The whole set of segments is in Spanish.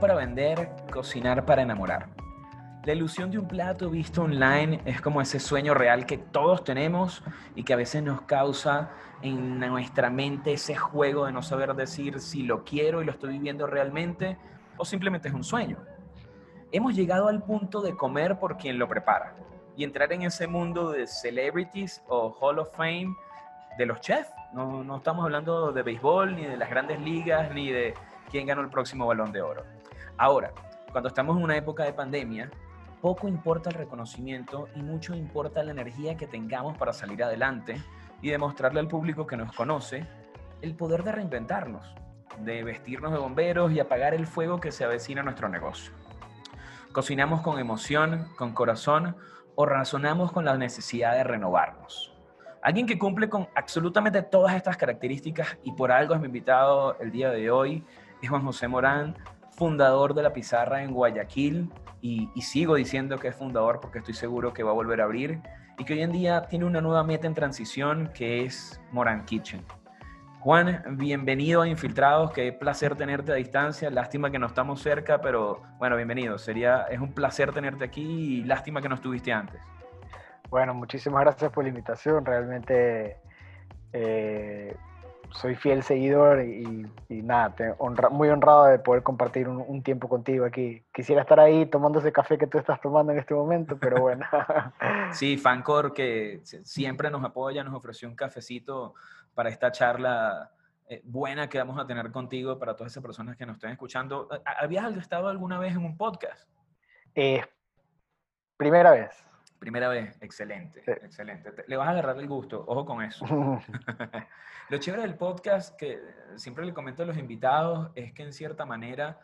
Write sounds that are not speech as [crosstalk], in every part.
Para vender, cocinar para enamorar. La ilusión de un plato visto online es como ese sueño real que todos tenemos y que a veces nos causa en nuestra mente ese juego de no saber decir si lo quiero y lo estoy viviendo realmente o simplemente es un sueño. Hemos llegado al punto de comer por quien lo prepara y entrar en ese mundo de celebrities o Hall of Fame de los chefs. No, no estamos hablando de béisbol, ni de las grandes ligas, ni de quién ganó el próximo balón de oro. Ahora, cuando estamos en una época de pandemia, poco importa el reconocimiento y mucho importa la energía que tengamos para salir adelante y demostrarle al público que nos conoce el poder de reinventarnos, de vestirnos de bomberos y apagar el fuego que se avecina a nuestro negocio. Cocinamos con emoción, con corazón o razonamos con la necesidad de renovarnos. Alguien que cumple con absolutamente todas estas características y por algo es mi invitado el día de hoy es Juan José Morán, fundador de La Pizarra en Guayaquil y, sigo diciendo que es fundador porque estoy seguro que va a volver a abrir y que hoy en día tiene una nueva meta en transición que es Morán Kitchen. Juan, bienvenido a Infiltrados, qué placer tenerte a distancia, lástima que no estamos cerca, pero bueno, bienvenido, sería, es un placer tenerte aquí y lástima que no estuviste antes. Bueno, muchísimas gracias por la invitación, realmente eh, soy fiel seguidor y, nada, te muy honrado de poder compartir un, tiempo contigo aquí. Quisiera estar ahí tomando ese café que tú estás tomando en este momento, pero bueno. [laughs] Sí, Fancor, que siempre nos apoya, nos ofreció un cafecito para esta charla eh, buena que vamos a tener contigo para todas esas personas que nos estén escuchando. ¿Habías estado alguna vez en un podcast? Eh, primera vez. Primera vez, excelente, excelente. Le vas a agarrar el gusto, ojo con eso. [laughs] [laughs] Lo chévere del podcast, que siempre le comento a los invitados, es que en cierta manera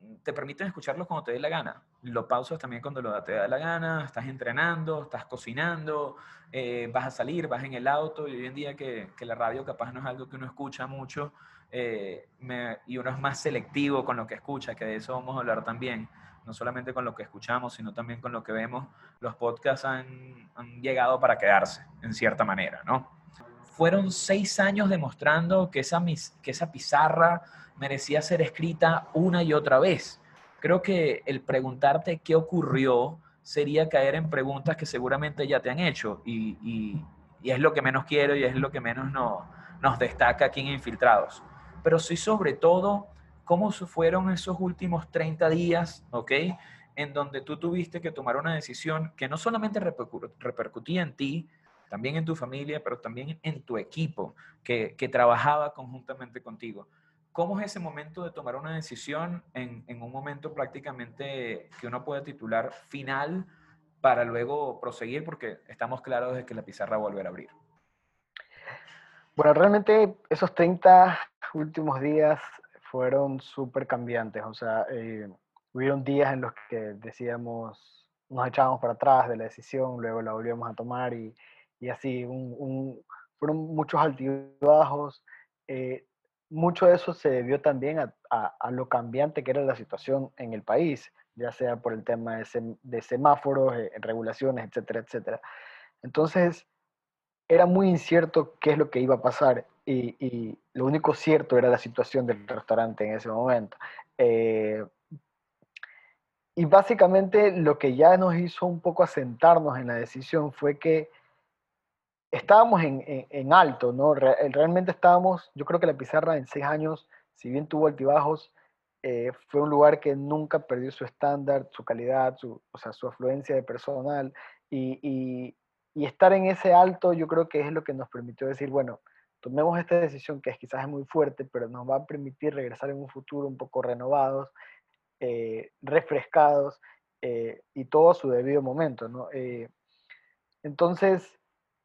mm, te permiten escucharlos cuando te dé la gana. Lo pausas también cuando lo te da la gana, estás entrenando, estás cocinando, eh, vas a salir, vas en el auto, y hoy en día que, que la radio capaz no es algo que uno escucha mucho, eh, y uno es más selectivo con lo que escucha, que de eso vamos a hablar también no solamente con lo que escuchamos, sino también con lo que vemos, los podcasts han, llegado para quedarse, en cierta manera, ¿no? Fueron seis años demostrando que esa, que esa pizarra merecía ser escrita una y otra vez. Creo que el preguntarte qué ocurrió sería caer en preguntas que seguramente ya te han hecho y, y, es lo que menos quiero y es lo que menos no, nos destaca aquí en Infiltrados. Pero sí sobre todo ¿Cómo fueron esos últimos 30 días, ok? En donde tú tuviste que tomar una decisión que no solamente repercutía en ti, también en tu familia, pero también en tu equipo que, que trabajaba conjuntamente contigo. ¿Cómo es ese momento de tomar una decisión en, en, un momento prácticamente que uno puede titular final para luego proseguir? Porque estamos claros de que la pizarra va a volver a abrir. Bueno, realmente esos 30 últimos días fueron súper cambiantes. O sea, eh, hubieron días en los que decíamos, nos echábamos para atrás de la decisión, luego la volvíamos a tomar y, y así, un, fueron muchos altibajos. Eh, mucho de eso se debió también a, a, lo cambiante que era la situación en el país, ya sea por el tema de, de semáforos, eh, regulaciones, etcétera, etcétera. Entonces, era muy incierto qué es lo que iba a pasar y, lo único cierto era la situación del restaurante en ese momento. Eh, y básicamente lo que ya nos hizo un poco asentarnos en la decisión fue que estábamos en, en, alto, ¿no? realmente estábamos, yo creo que la pizarra en seis años, si bien tuvo altibajos, eh, fue un lugar que nunca perdió su estándar, su calidad, su, o sea, su afluencia de personal y, y estar en ese alto yo creo que es lo que nos permitió decir, bueno, tomemos esta decisión que es, quizás es muy fuerte, pero nos va a permitir regresar en un futuro un poco renovados, eh, refrescados eh, y todo a su debido momento. ¿no? Eh, entonces,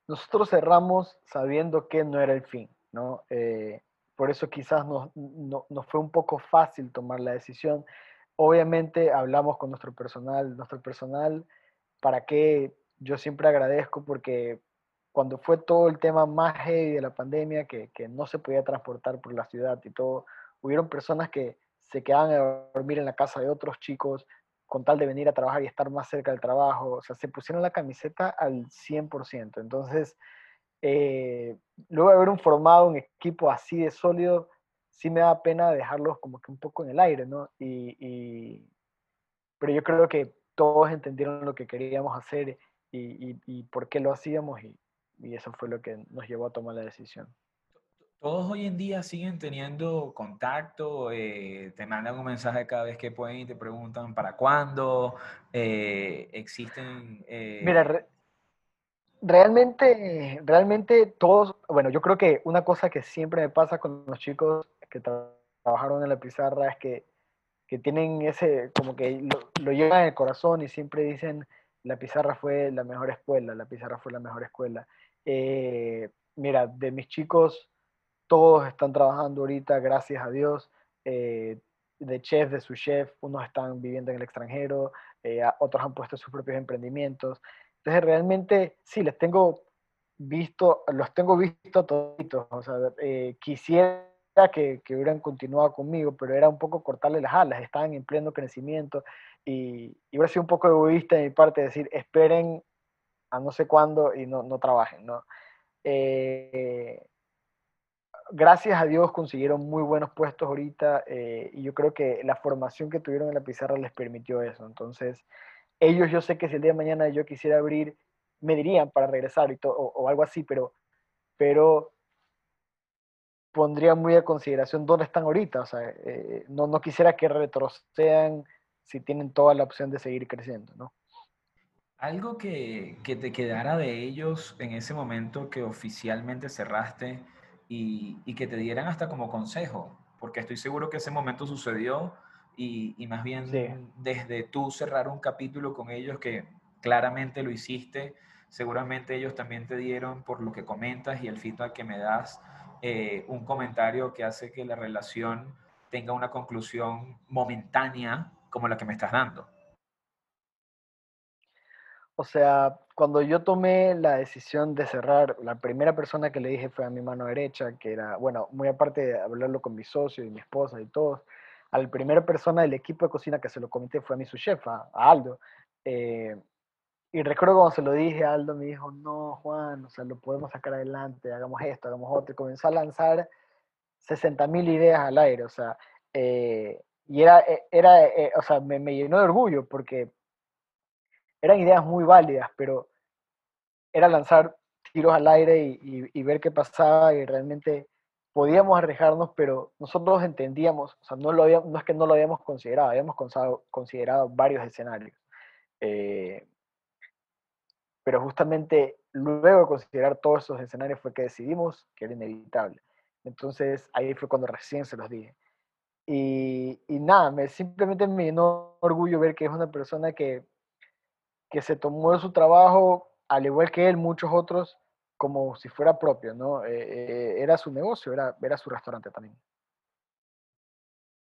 nosotros cerramos sabiendo que no era el fin. ¿no? por eso quizás nos, no, nos fue un poco fácil tomar la decisión. Obviamente hablamos con nuestro personal, nuestro personal, para que yo siempre agradezco porque cuando fue todo el tema más heavy de la pandemia, que, que, no se podía transportar por la ciudad y todo, hubieron personas que se quedaban a dormir en la casa de otros chicos con tal de venir a trabajar y estar más cerca del trabajo, o sea, se pusieron la camiseta al 100%. Entonces, eh, luego de haber formado un equipo así de sólido, sí me da pena dejarlos como que un poco en el aire, ¿no? Y, pero yo creo que todos entendieron lo que queríamos hacer y, y por qué lo hacíamos y, eso fue lo que nos llevó a tomar la decisión. Todos hoy en día siguen teniendo contacto, eh, te mandan un mensaje cada vez que pueden y te preguntan para cuándo, eh, existen... Eh, Mira, realmente, realmente todos, bueno, yo creo que una cosa que siempre me pasa con los chicos que trabajaron en la pizarra es que, que tienen ese, como que lo, lo, llevan en el corazón y siempre dicen, la pizarra fue la mejor escuela, la pizarra fue la mejor escuela. Eh, mira, de mis chicos, todos están trabajando ahorita, gracias a Dios. Eh, de chef, de su chef, unos están viviendo en el extranjero, eh, otros han puesto sus propios emprendimientos. Entonces, realmente, sí, les tengo visto, los tengo visto toditos. O sea, eh, quisiera que, que, hubieran continuado conmigo, pero era un poco cortarle las alas, estaban en pleno crecimiento y, y hubiera sido un poco egoísta de mi parte decir, esperen no sé cuándo y no, no trabajen, ¿no? Eh, gracias a Dios consiguieron muy buenos puestos ahorita eh, y yo creo que la formación que tuvieron en la pizarra les permitió eso. Entonces, ellos yo sé que si el día de mañana yo quisiera abrir, me dirían para regresar y o, algo así, pero, pero pondría muy a consideración dónde están ahorita. O sea, eh, no, no quisiera que retrocedan si tienen toda la opción de seguir creciendo, ¿no? Algo que, que te quedara de ellos en ese momento que oficialmente cerraste y, y que te dieran hasta como consejo, porque estoy seguro que ese momento sucedió y, más bien desde tú cerrar un capítulo con ellos que claramente lo hiciste, seguramente ellos también te dieron por lo que comentas y el feedback que me das, eh, un comentario que hace que la relación tenga una conclusión momentánea como la que me estás dando. O sea, cuando yo tomé la decisión de cerrar, la primera persona que le dije fue a mi mano derecha, que era, bueno, muy aparte de hablarlo con mi socio y mi esposa y todos, a la primera persona del equipo de cocina que se lo comenté fue a mi su chef, a, Aldo. Eh, y recuerdo cuando se lo dije a Aldo, me dijo, no, Juan, o sea, lo podemos sacar adelante, hagamos esto, hagamos otro. Y comenzó a lanzar 60 mil ideas al aire, o sea, eh, y era, eh, era o sea, me, me, llenó de orgullo porque eran ideas muy válidas, pero era lanzar tiros al aire y, y ver qué pasaba y realmente podíamos arriesgarnos, pero nosotros entendíamos, o sea, no, lo no es que no lo habíamos considerado, habíamos considerado, varios escenarios. Eh, pero justamente luego de considerar todos esos escenarios fue que decidimos que era inevitable. Entonces ahí fue cuando recién se los dije. Y, y nada, me, simplemente me llenó orgullo ver que es una persona que, que se tomó su trabajo, al igual que él, muchos otros, como si fuera propio, ¿no? Eh, eh, era su negocio, era, era su restaurante también.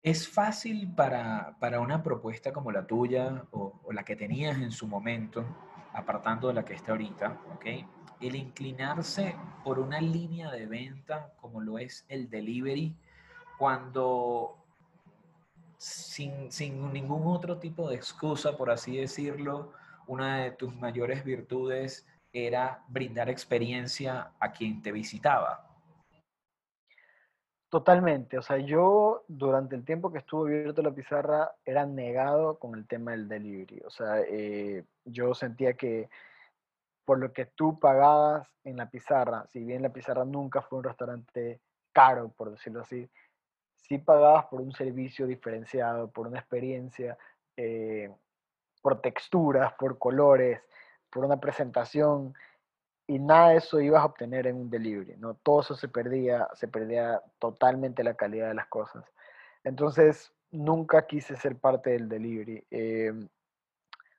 ¿Es fácil para, para una propuesta como la tuya o, o, la que tenías en su momento, apartando de la que está ahorita, ¿ok? El inclinarse por una línea de venta como lo es el delivery, cuando sin, sin ningún otro tipo de excusa, por así decirlo, una de tus mayores virtudes era brindar experiencia a quien te visitaba. Totalmente, o sea, yo durante el tiempo que estuve abierto la pizarra era negado con el tema del delivery, o sea, eh, yo sentía que por lo que tú pagabas en la pizarra, si bien la pizarra nunca fue un restaurante caro, por decirlo así, sí pagabas por un servicio diferenciado, por una experiencia, eh, por texturas, por colores, por una presentación y nada de eso ibas a obtener en un delivery, ¿no? Todo eso se perdía, se perdía totalmente la calidad de las cosas. Entonces, nunca quise ser parte del delivery. Em,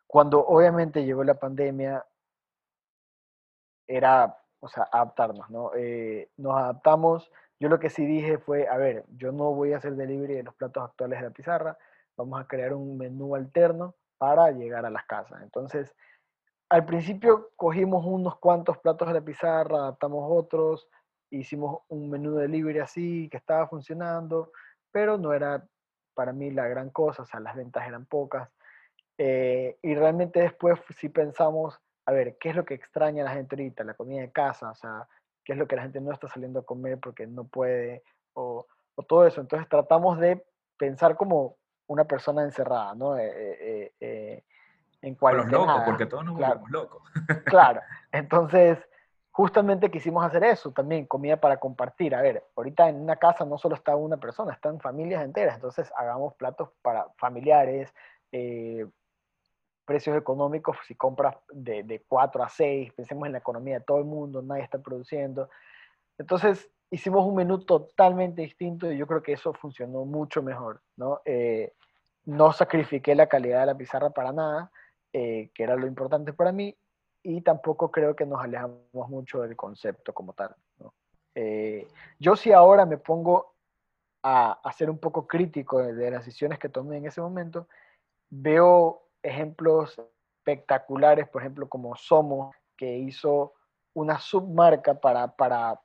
cuando obviamente llegó la pandemia, era, o sea, adaptarnos, ¿no? Eh, nos adaptamos. Yo lo que sí dije fue, a ver, yo no voy a hacer delivery de los platos actuales de la pizarra, vamos a crear un menú alterno para llegar a las casas. Entonces, al principio cogimos unos cuantos platos de la pizarra, adaptamos otros, hicimos un menú de delivery así que estaba funcionando, pero no era para mí la gran cosa, o sea, las ventas eran pocas. Eh, y realmente después sí pensamos, a ver, ¿qué es lo que extraña a la gente ahorita? La comida de casa, o sea, ¿qué es lo que la gente no está saliendo a comer porque no puede? O, o todo eso. Entonces tratamos de pensar como una persona encerrada, ¿no? Eh, eh, en cuarentena. los locos, porque todos nos volvemos locos. claro, [laughs] entonces justamente quisimos hacer eso también, comida para compartir. A ver, ahorita en una casa no solo está una persona, están familias enteras, entonces hagamos platos para familiares, precios económicos, si compras de, de 4 a 6, pensemos en la economía de todo el mundo, nadie está produciendo. Entonces hicimos un menú totalmente distinto y yo creo que eso funcionó mucho mejor, ¿no? Eh, no sacrifiqué la calidad de la pizarra para nada, eh, que era lo importante para mí, y tampoco creo que nos alejamos mucho del concepto como tal. ¿no? Eh, yo sí ahora me pongo a, a, ser un poco crítico de, de las decisiones que tomé en ese momento, veo ejemplos espectaculares, por ejemplo, como Somos, que hizo una submarca para, para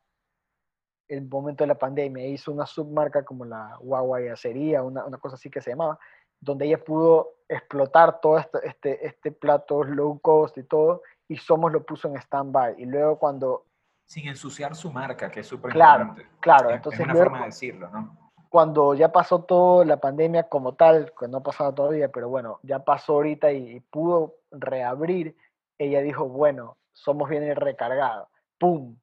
el momento de la pandemia, hizo una submarca como la Guaguayacería, una, una cosa así que se llamaba, donde ella pudo explotar todo este, este, este plato low cost y todo, y Somos lo puso en stand-by. Y luego cuando... Sin ensuciar su marca, que es súper claro, importante. Claro, entonces... Es una forma de decirlo, ¿no? cuando ya pasó toda la pandemia como tal, que no ha pasado todavía, pero bueno, ya pasó ahorita y, pudo reabrir, ella dijo, bueno, somos bien recargados, ¡pum!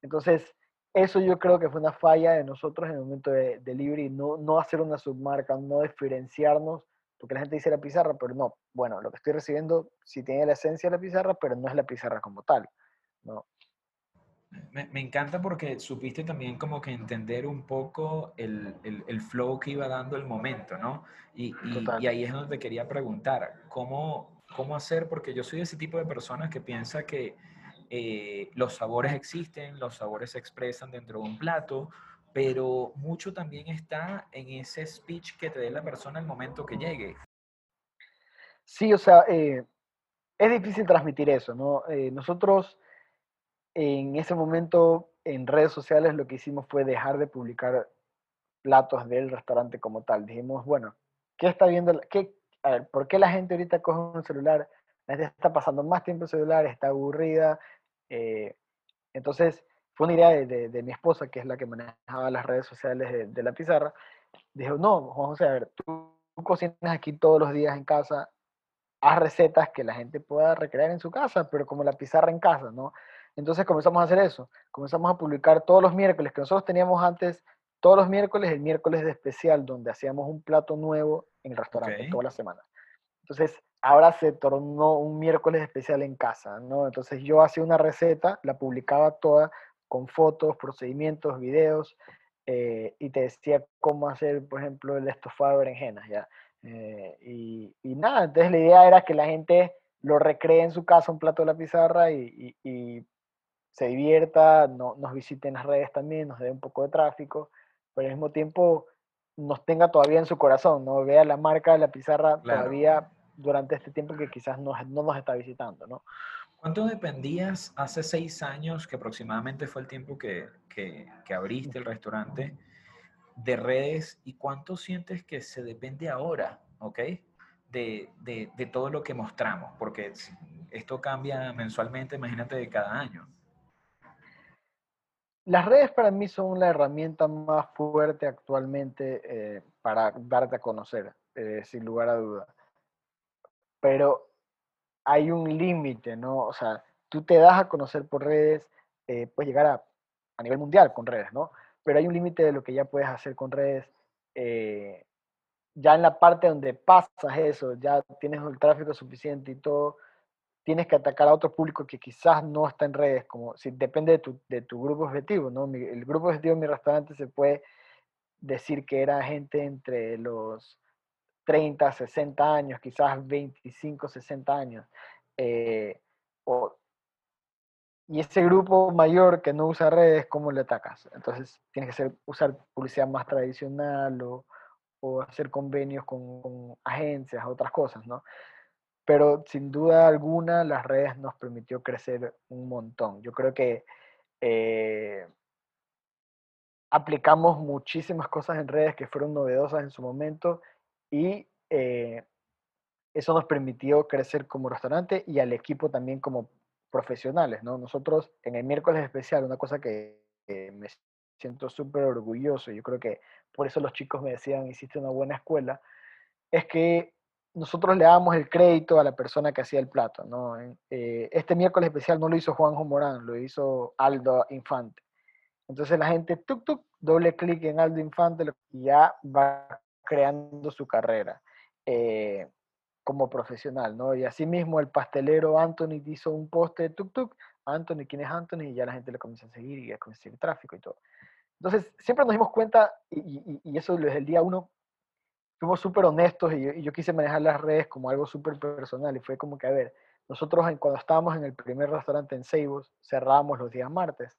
Entonces, eso yo creo que fue una falla de nosotros en el momento de delivery, no, no hacer una submarca, no diferenciarnos, porque la gente dice la pizarra, pero no, bueno, lo que estoy recibiendo sí tiene la esencia de la pizarra, pero no es la pizarra como tal, ¿no? Me, encanta porque supiste también como que entender un poco el, el, flow que iba dando el momento, ¿no? Y, y, ahí es donde te quería preguntar, ¿cómo, ¿cómo hacer? Porque yo soy ese tipo de personas que piensa que eh, los sabores existen, los sabores se expresan dentro de un plato, pero mucho también está en ese speech que te dé la persona al momento que llegue. Sí, o sea, eh, es difícil transmitir eso, ¿no? Eh, nosotros en ese momento en redes sociales lo que hicimos fue dejar de publicar platos del restaurante como tal. Dijimos, bueno, ¿qué está viendo? Qué, a ver, ¿por qué la gente ahorita coge un celular? La gente está pasando más tiempo en celular, está aburrida. Eh, entonces, fue una idea de, mi esposa, que es la que manejaba las redes sociales de, la pizarra. Dijo, no, José, a ver, tú, tú cocinas aquí todos los días en casa, haz recetas que la gente pueda recrear en su casa, pero como la pizarra en casa, ¿no? Entonces comenzamos a hacer eso, comenzamos a publicar todos los miércoles, que nosotros teníamos antes, todos los miércoles, el miércoles de especial, donde hacíamos un plato nuevo en el restaurante toda la semana. Entonces, ahora se tornó un miércoles especial en casa, ¿no? Entonces yo hacía una receta, la publicaba toda con fotos, procedimientos, videos, eh, y te decía cómo hacer, por ejemplo, el estofado de berenjenas, ¿ya? Eh, y, y, nada, entonces la idea era que la gente lo recree en su casa, un plato de la pizarra, y, y se divierta, no, nos visite en las redes también, nos dé un poco de tráfico, pero al mismo tiempo nos tenga todavía en su corazón, ¿no? Vea la marca de la pizarra todavía durante este tiempo que quizás no, no nos está visitando, ¿no? ¿Cuánto dependías hace seis años, que aproximadamente fue el tiempo que, que, que abriste el restaurante, de redes y cuánto sientes que se depende ahora, ¿ok? De, de, de, todo lo que mostramos, porque esto cambia mensualmente, imagínate, de cada año. Las redes para mí son la herramienta más fuerte actualmente eh, para darte a conocer, eh, sin lugar a duda. Pero hay un límite, ¿no? O sea, tú te das a conocer por redes, eh, puedes llegar a, a, nivel mundial con redes, ¿no? Pero hay un límite de lo que ya puedes hacer con redes. ya en la parte donde pasas eso, ya tienes el tráfico suficiente y todo, tienes que atacar a otro público que quizás no está en redes, como si depende de tu, de tu grupo objetivo, ¿no? el grupo objetivo de mi restaurante se puede decir que era gente entre los 30, 60 años, quizás 25, 60 años. Eh, y ese grupo mayor que no usa redes, ¿cómo le atacas? Entonces tienes que usar publicidad más tradicional o, hacer convenios con, con, agencias, otras cosas, ¿no? pero sin duda alguna las redes nos permitió crecer un montón. Yo creo que eh, aplicamos muchísimas cosas en redes que fueron novedosas en su momento y eh, eso nos permitió crecer como restaurante y al equipo también como profesionales, ¿no? Nosotros en el miércoles especial, una cosa que me siento súper orgulloso, yo creo que por eso los chicos me decían, hiciste una buena escuela, es que nosotros le damos el crédito a la persona que hacía el plato. ¿no? Eh, este miércoles especial no lo hizo Juanjo Morán, lo hizo Aldo Infante. Entonces la gente, tuk, tuk, doble clic en Aldo Infante y ya va creando su carrera eh, como profesional, ¿no? Y así mismo el pastelero Anthony hizo un poste de tuk tuk, Anthony, ¿quién es Anthony? Y ya la gente le comienza a seguir y comienza a seguir tráfico y todo. Entonces, siempre nos dimos cuenta, y, y eso desde el día uno, fuimos súper honestos y yo, quise manejar las redes como algo súper personal y fue como que, a ver, nosotros cuando estábamos en el primer restaurante en Seibos, cerrábamos los días martes.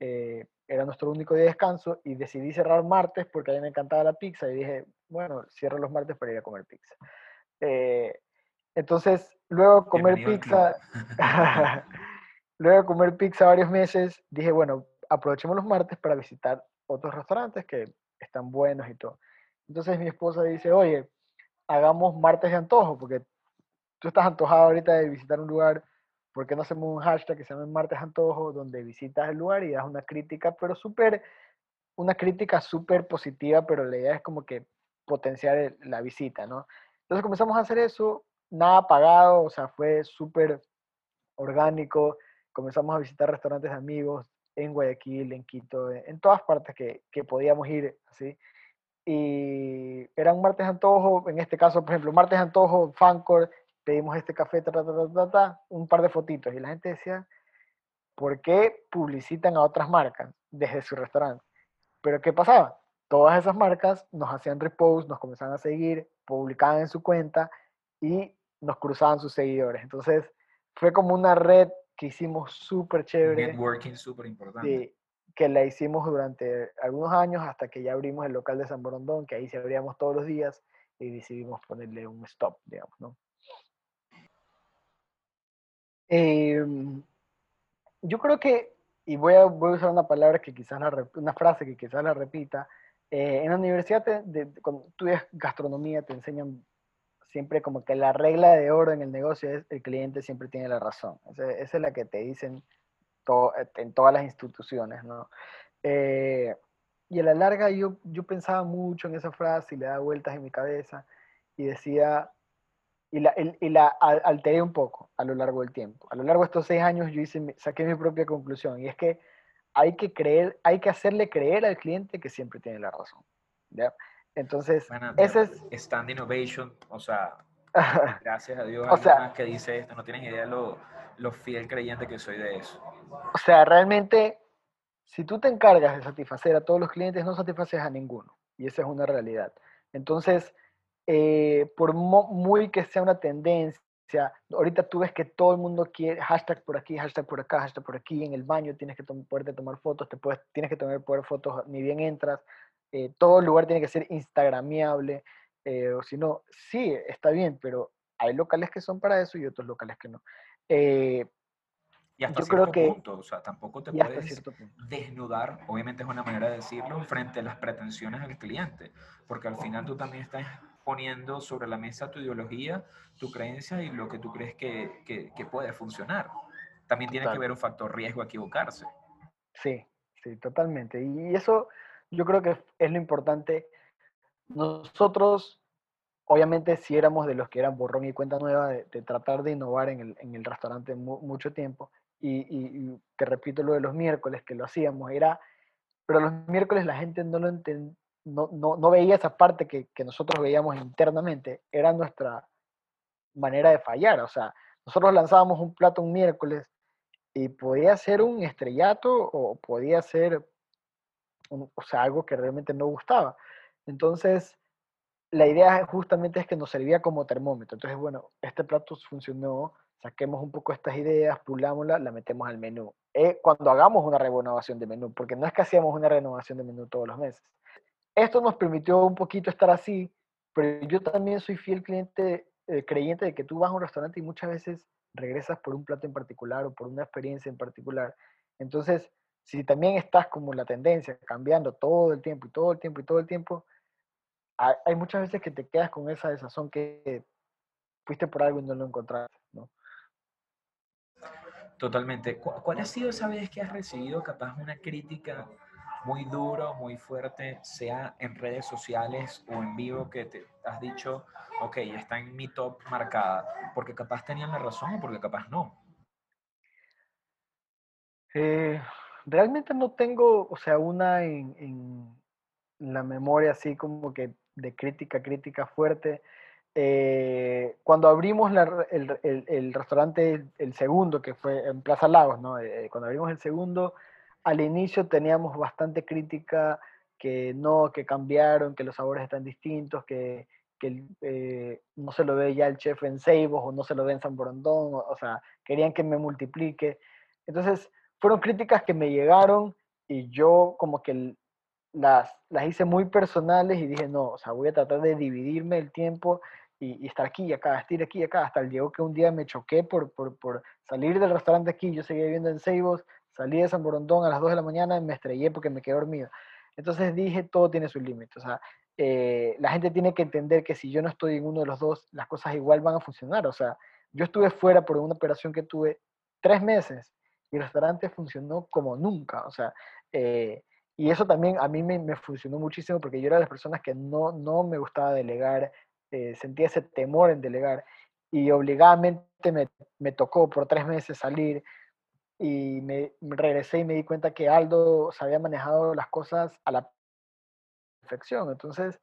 Eh, era nuestro único día de descanso y decidí cerrar martes porque a mí me encantaba la pizza y dije, bueno, cierro los martes para ir a comer pizza. Eh, entonces, luego de comer pizza, [laughs] luego de comer pizza varios meses, dije, bueno, aprovechemos los martes para visitar otros restaurantes que están buenos y todo. Entonces mi esposa dice, oye, hagamos martes de antojo, porque tú estás antojado ahorita de visitar un lugar, ¿por qué no hacemos un hashtag que se llame martes antojo, donde visitas el lugar y das una crítica, pero súper, una crítica súper positiva, pero la idea es como que potenciar la visita, ¿no? Entonces comenzamos a hacer eso, nada pagado, o sea, fue súper orgánico, comenzamos a visitar restaurantes de amigos en Guayaquil, en Quito, en todas partes que, que podíamos ir, así y era un martes antojo, en este caso, por ejemplo, martes antojo, Fancor, pedimos este café, ta, ta, ta, ta, un par de fotitos, y la gente decía, ¿por qué publicitan a otras marcas desde su restaurante? Pero ¿qué pasaba? Todas esas marcas nos hacían repost, nos comenzaban a seguir, publicaban en su cuenta y nos cruzaban sus seguidores. Entonces, fue como una red que hicimos súper chévere. Networking súper importante que la hicimos durante algunos años hasta que ya abrimos el local de San Borondón, que ahí se abríamos todos los días y decidimos ponerle un stop, digamos, ¿no? Em, yo creo que, y voy a, voy a usar una palabra que quizás la, una frase que quizás la repita, eh, en la universidad, de, cuando estudias gastronomía, te enseñan siempre como que la regla de oro en el negocio es el cliente siempre tiene la razón. esa es la que te dicen en todas las instituciones, ¿no? Eh, y a la larga yo, yo pensaba mucho en esa frase y le daba vueltas en mi cabeza y decía, y la, y la alteré un poco a lo largo del tiempo. A lo largo de estos seis años yo hice, saqué mi propia conclusión y es que hay que creer, hay que hacerle creer al cliente que siempre tiene la razón. ¿ya? Entonces, ese es... Stand Innovation, o sea, [laughs] gracias a Dios, o sea, que dice esto, no tienes idea de lo, lo fiel creyente que soy de eso. O sea, realmente, si tú te encargas de satisfacer a todos los clientes, no satisfaces a ninguno. Y esa es una realidad. Entonces, eh, por muy que sea una tendencia, ahorita tú ves que todo el mundo quiere hashtag por aquí, hashtag por acá, hashtag por aquí, en el baño tienes que poderte tomar fotos, te puedes, tienes que tomar poder fotos ni bien entras, eh, todo el lugar tiene que ser instagramiable, eh, o si no, sí, está bien, pero hay locales que son para eso y otros locales que no. Eh, y hasta yo cierto creo punto, o sea, tampoco te puedes desnudar, obviamente es una manera de decirlo, frente a las pretensiones del cliente, porque al final tú también estás poniendo sobre la mesa tu ideología, tu creencia y lo que tú crees que, que, puede funcionar. También tiene que ver un factor riesgo a equivocarse. Sí, sí, totalmente. Y eso yo creo que es lo importante. Nosotros obviamente si éramos de los que eran borrón y cuenta nueva, de, tratar de innovar en el, en el restaurante mucho tiempo, y, y, que repito lo de los miércoles, que lo hacíamos, era, pero los miércoles la gente no lo no, no, no, veía esa parte que, nosotros veíamos internamente, era nuestra manera de fallar, o sea, nosotros lanzábamos un plato un miércoles y podía ser un estrellato o podía ser o sea, algo que realmente no gustaba. Entonces, la idea justamente es que nos servía como termómetro. Entonces, bueno, este plato funcionó, saquemos un poco estas ideas, pulámosla, la metemos al menú. Eh, cuando hagamos una renovación de menú, porque no es que hacíamos una renovación de menú todos los meses. Esto nos permitió un poquito estar así, pero yo también soy fiel cliente, eh, creyente de que tú vas a un restaurante y muchas veces regresas por un plato en particular o por una experiencia en particular. Entonces, si también estás como la tendencia, cambiando todo el tiempo y todo el tiempo y todo el tiempo, hay muchas veces que te quedas con esa desazón que fuiste por algo y no lo encontraste, ¿no? Totalmente. ¿Cuál ha sido esa vez que has recibido capaz una crítica muy duro, muy fuerte, sea en redes sociales o en vivo, que te has dicho, ok, está en mi top marcada, porque capaz tenían la razón o porque capaz no? Eh, realmente no tengo, o sea, una en, la memoria así como que de crítica, crítica fuerte. Eh, cuando abrimos el, restaurante, el segundo, que fue en Plaza Lagos, ¿no? Eh, cuando abrimos el segundo, al inicio teníamos bastante crítica que no, que cambiaron, que los sabores están distintos, que, que no se lo ve ya el chef en Seibos o no se lo ve en San Borondón, o, o sea, querían que me multiplique. Entonces, fueron críticas que me llegaron y yo como que las, las hice muy personales y dije, no, o sea, voy a tratar de dividirme el tiempo y, estar aquí y acá, estar aquí y acá, hasta el llegó que un día me choqué por, por, por salir del restaurante aquí, yo seguía viviendo en Seibos, salí de San Borondón a las 2 de la mañana y me estrellé porque me quedé dormido. Entonces dije, todo tiene su límite, o sea, eh, la gente tiene que entender que si yo no estoy en uno de los dos, las cosas igual van a funcionar, o sea, yo estuve fuera por una operación que tuve tres meses y el restaurante funcionó como nunca, o sea, eh, y eso también a mí me, funcionó muchísimo porque yo era de las personas que no, no me gustaba delegar, eh, sentía ese temor en delegar y obligadamente me, me, tocó por tres meses salir y me, regresé y me di cuenta que Aldo se había manejado las cosas a la perfección. Entonces,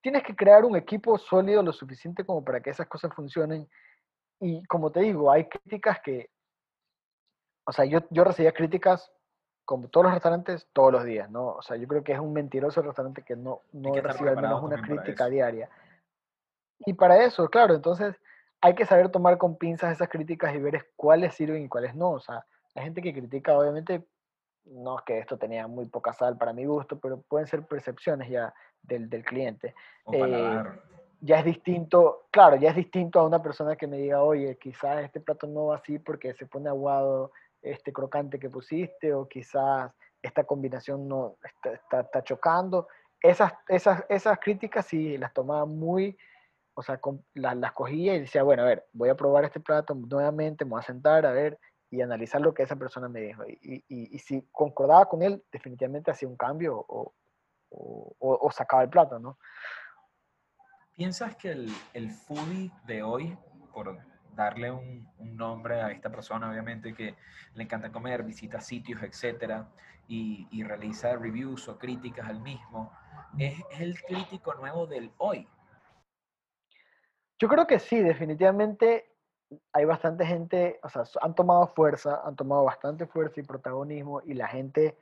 tienes que crear un equipo sólido lo suficiente como para que esas cosas funcionen. Y como te digo, hay críticas que o sea, yo, yo recibía críticas como todos los restaurantes todos los días, ¿no? O sea, yo creo que es un mentiroso el restaurante que no, no recibe al menos una crítica diaria. Y para eso, claro, entonces hay que saber tomar con pinzas esas críticas y ver cuáles sirven y cuáles no. O sea, la gente que critica, obviamente, no es que esto tenía muy poca sal para mi gusto, pero pueden ser percepciones ya del, del cliente. Eh, ya es distinto, claro, ya es distinto a una persona que me diga, oye, quizás este plato no va así porque se pone aguado este crocante que pusiste o quizás esta combinación no está, está, chocando. Esas, esas, esas críticas sí las tomaba muy, o sea, las, las cogía y decía, bueno, a ver, voy a probar este plato nuevamente, me voy a sentar a ver y analizar lo que esa persona me dijo. Y, y, y si concordaba con él, definitivamente hacía un cambio o, o, o, sacaba el plato, ¿no? ¿Piensas que el, el foodie de hoy, por darle un, nombre a esta persona, obviamente, que le encanta comer, visita sitios, etcétera, y, realiza reviews o críticas al mismo, ¿es, el crítico nuevo del hoy? Yo creo que sí, definitivamente hay bastante gente, o sea, han tomado fuerza, han tomado bastante fuerza y protagonismo, y la gente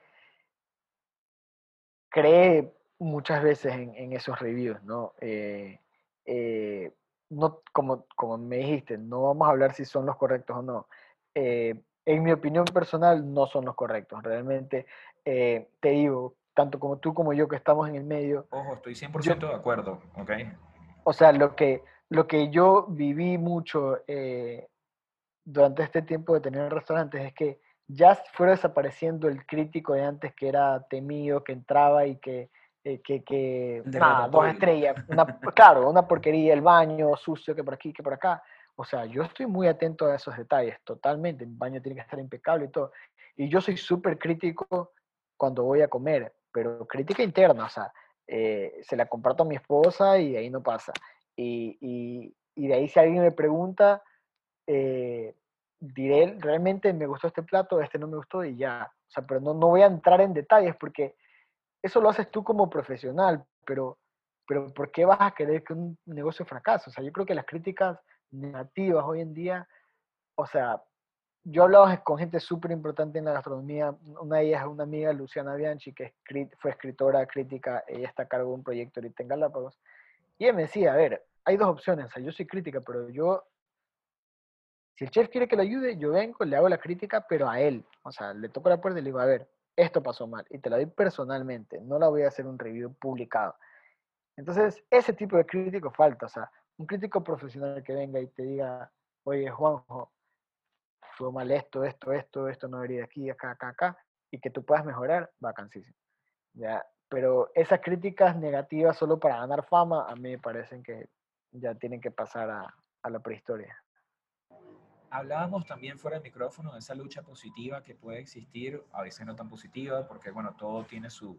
cree muchas veces en, esos reviews, ¿no? Eh, eh, no, como, como me dijiste, no vamos a hablar si son los correctos o no. Eh, en mi opinión personal, no son los correctos. Realmente, te digo, tanto como tú como yo que estamos en el medio. Ojo, estoy 100% de acuerdo, ¿ok? O sea, lo que, lo que yo viví mucho eh, durante este tiempo de tener restaurantes es que ya fue desapareciendo el crítico de antes que era temido, que entraba y que eh, que, que dos estrellas, una, [laughs] claro, una porquería, el baño sucio, que por aquí, que por acá. O sea, yo estoy muy atento a esos detalles, totalmente. El baño tiene que estar impecable y todo. Y yo soy súper crítico cuando voy a comer, pero crítica interna, o sea, eh, se la comparto a mi esposa y ahí no pasa. Y, de ahí si alguien me pregunta, eh, diré, realmente me gustó este plato, este no me gustó y ya. O sea, pero no, no voy a entrar en detalles porque eso lo haces tú como profesional, pero, pero ¿por qué vas a querer que un negocio fracase? O sea, yo creo que las críticas negativas hoy en día, o sea, yo he hablado con gente súper importante en la gastronomía, una de ellas es una amiga, Luciana Bianchi, que fue escritora, crítica, ella está a cargo de un proyecto ahorita en Galápagos, y ella me decía, a ver, hay dos opciones, o sea, yo soy crítica, pero yo, si el chef quiere que le ayude, yo vengo, le hago la crítica, pero a él, o sea, le toco la puerta y le digo, a ver, esto pasó mal y te la doy personalmente, no la voy a hacer un review publicado. Entonces, ese tipo de crítico falta, o sea, un crítico profesional que venga y te diga, oye, Juanjo, fue mal esto, esto, esto, esto no debería aquí, acá, acá, acá, y que tú puedas mejorar, vacancísimo. ¿ya? Pero esas críticas negativas solo para ganar fama, a mí me parecen que ya tienen que pasar a, a la prehistoria. hablábamos también fuera del micrófono de esa lucha positiva que puede existir, a veces no tan positiva, porque bueno, todo tiene su,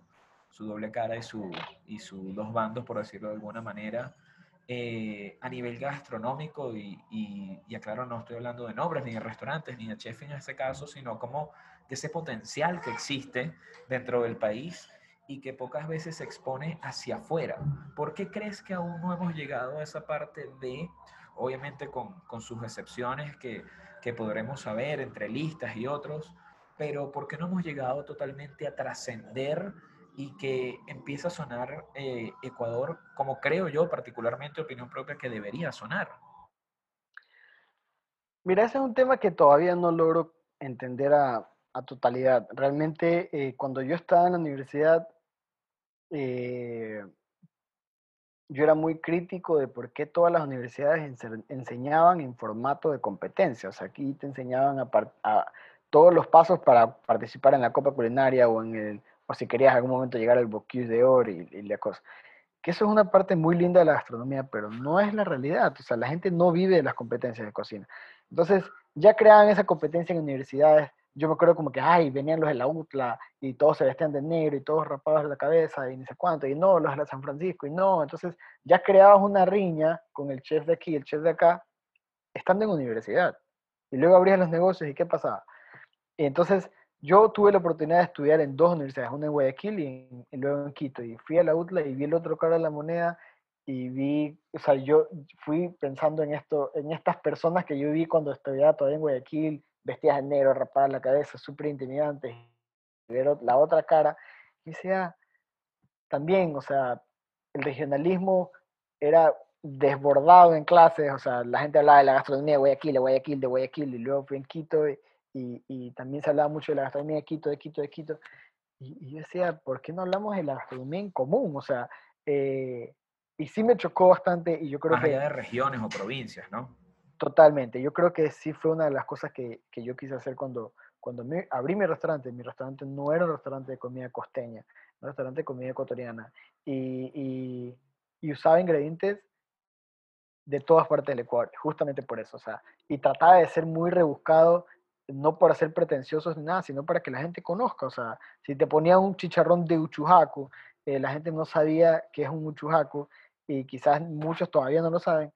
su doble cara y sus y su dos bandos, por decirlo de alguna manera. Eh, a nivel gastronómico, y, y, aclaro, no estoy hablando de nombres, ni de restaurantes, ni de chef en este caso, sino como de ese potencial que existe dentro del país y que pocas veces se expone hacia afuera. ¿Por qué crees que aún no hemos llegado a esa parte de, obviamente con, con sus excepciones que, que podremos saber entre listas y otros, pero por qué no hemos llegado totalmente a trascender y que empieza a sonar eh, Ecuador como creo yo, particularmente opinión propia, que debería sonar? Mira, ese es un tema que todavía no logro entender a, a totalidad. Realmente, eh, cuando yo estaba en la universidad, eh, yo era muy crítico de por qué todas las universidades enseñaban en formato de competencia. O sea, aquí te enseñaban a, a todos los pasos para participar en la Copa Culinaria o en el o si querías en algún momento llegar al Bocuse de Oro y, y la cosa. Que eso es una parte muy linda de la gastronomía, pero no es la realidad. O sea, la gente no vive de las competencias de cocina. Entonces, ya creaban esa competencia en universidades. Yo me acuerdo como que, ay, venían los de la UTLA y todos se vestían de negro y todos rapados de la cabeza y no sé cuánto, y no, los de San Francisco y no. Entonces, ya creabas una riña con el chef de aquí y el chef de acá, estando en universidad. Y luego abrías los negocios y ¿qué pasaba? Y entonces, yo tuve la oportunidad de estudiar en dos universidades, una en Guayaquil y, luego en Quito. Y fui a la UTLA y vi el otro cara de la moneda y vi, o sea, yo fui pensando en esto, en estas personas que yo vi cuando estudiaba todavía en Guayaquil, vestidas de negro, rapadas la cabeza, súper intimidantes, y ver la otra cara. Y decía, también, o sea, el regionalismo era desbordado en clases, o sea, la gente hablaba de la gastronomía de Guayaquil, de Guayaquil, de Guayaquil, y luego fui en Quito. Y, y, también se hablaba mucho de la gastronomía de Quito, de Quito, de Quito. Y, yo decía, ¿por qué no hablamos de la gastronomía en común? O sea, eh, y sí me chocó bastante y yo creo Más que... allá de regiones o provincias, ¿no? Totalmente. Yo creo que sí fue una de las cosas que, que yo quise hacer cuando, cuando abrí mi restaurante. Mi restaurante no era un restaurante de comida costeña, era un restaurante de comida ecuatoriana. Y usaba ingredientes de todas partes del Ecuador, justamente por eso. O sea, y trataba de ser muy rebuscado no para ser pretenciosos ni nada, sino para que la gente conozca. O sea, si te ponía un chicharrón de uchujaco, eh, la gente no sabía qué es un uchujaco y quizás muchos todavía no lo saben.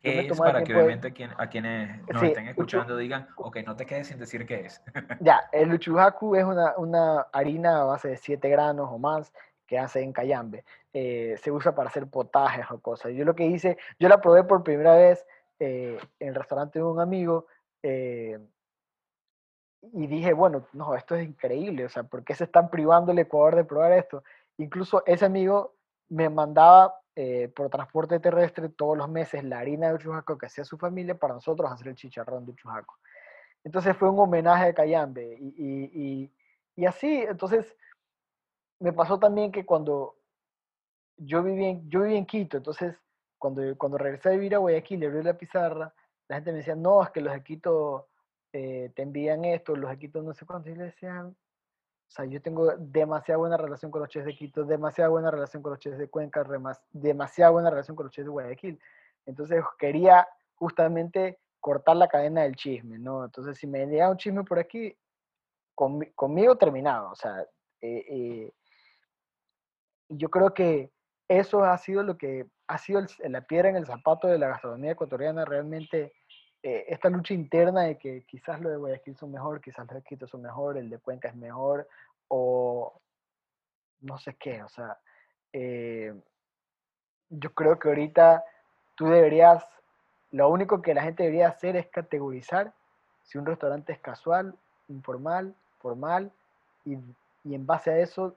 ¿Qué es para que obviamente a quienes nos estén escuchando digan, ok, no te quedes sin decir qué es? [laughs] ya, el uchujaku es una, una, harina a base de 7 granos o más que hace en Cayambe. Eh, se usa para hacer potajes o cosas. Yo lo que hice, yo la probé por primera vez eh, en el restaurante de un amigo y dije, bueno, no, esto es increíble, o sea, ¿por qué se están privando el Ecuador de probar esto? Incluso ese amigo me mandaba eh, por transporte terrestre todos los meses la harina de Chujaco que hacía su familia para nosotros hacer el chicharrón de Chujaco. Entonces fue un homenaje a Cayambe. Y, y, y, así, entonces, me pasó también que cuando yo viví en, yo viví en Quito, entonces, cuando, cuando regresé a vivir a Guayaquil y la pizarra, la gente me decía, no, es que los de Quito eh, te envían esto, los equipos no sé cuántos, y le decían, o sea, yo tengo demasiada buena relación con los chefs de Quito, demasiada buena relación con los chefs de Cuenca, demasiada buena relación con los chefs de Guayaquil. Entonces quería justamente cortar la cadena del chisme, ¿no? Entonces si me llega un chisme por aquí, conmigo terminado, o sea, eh, eh, yo creo que eso ha sido lo que ha sido la piedra en el zapato de la gastronomía ecuatoriana realmente eh, esta lucha interna de que quizás lo de Guayaquil son mejor, quizás lo de Quito son mejor, el de Cuenca es mejor, o no sé qué, o sea, eh, yo creo que ahorita tú deberías, lo único que la gente debería hacer es categorizar si un restaurante es casual, informal, formal, y, y en base a eso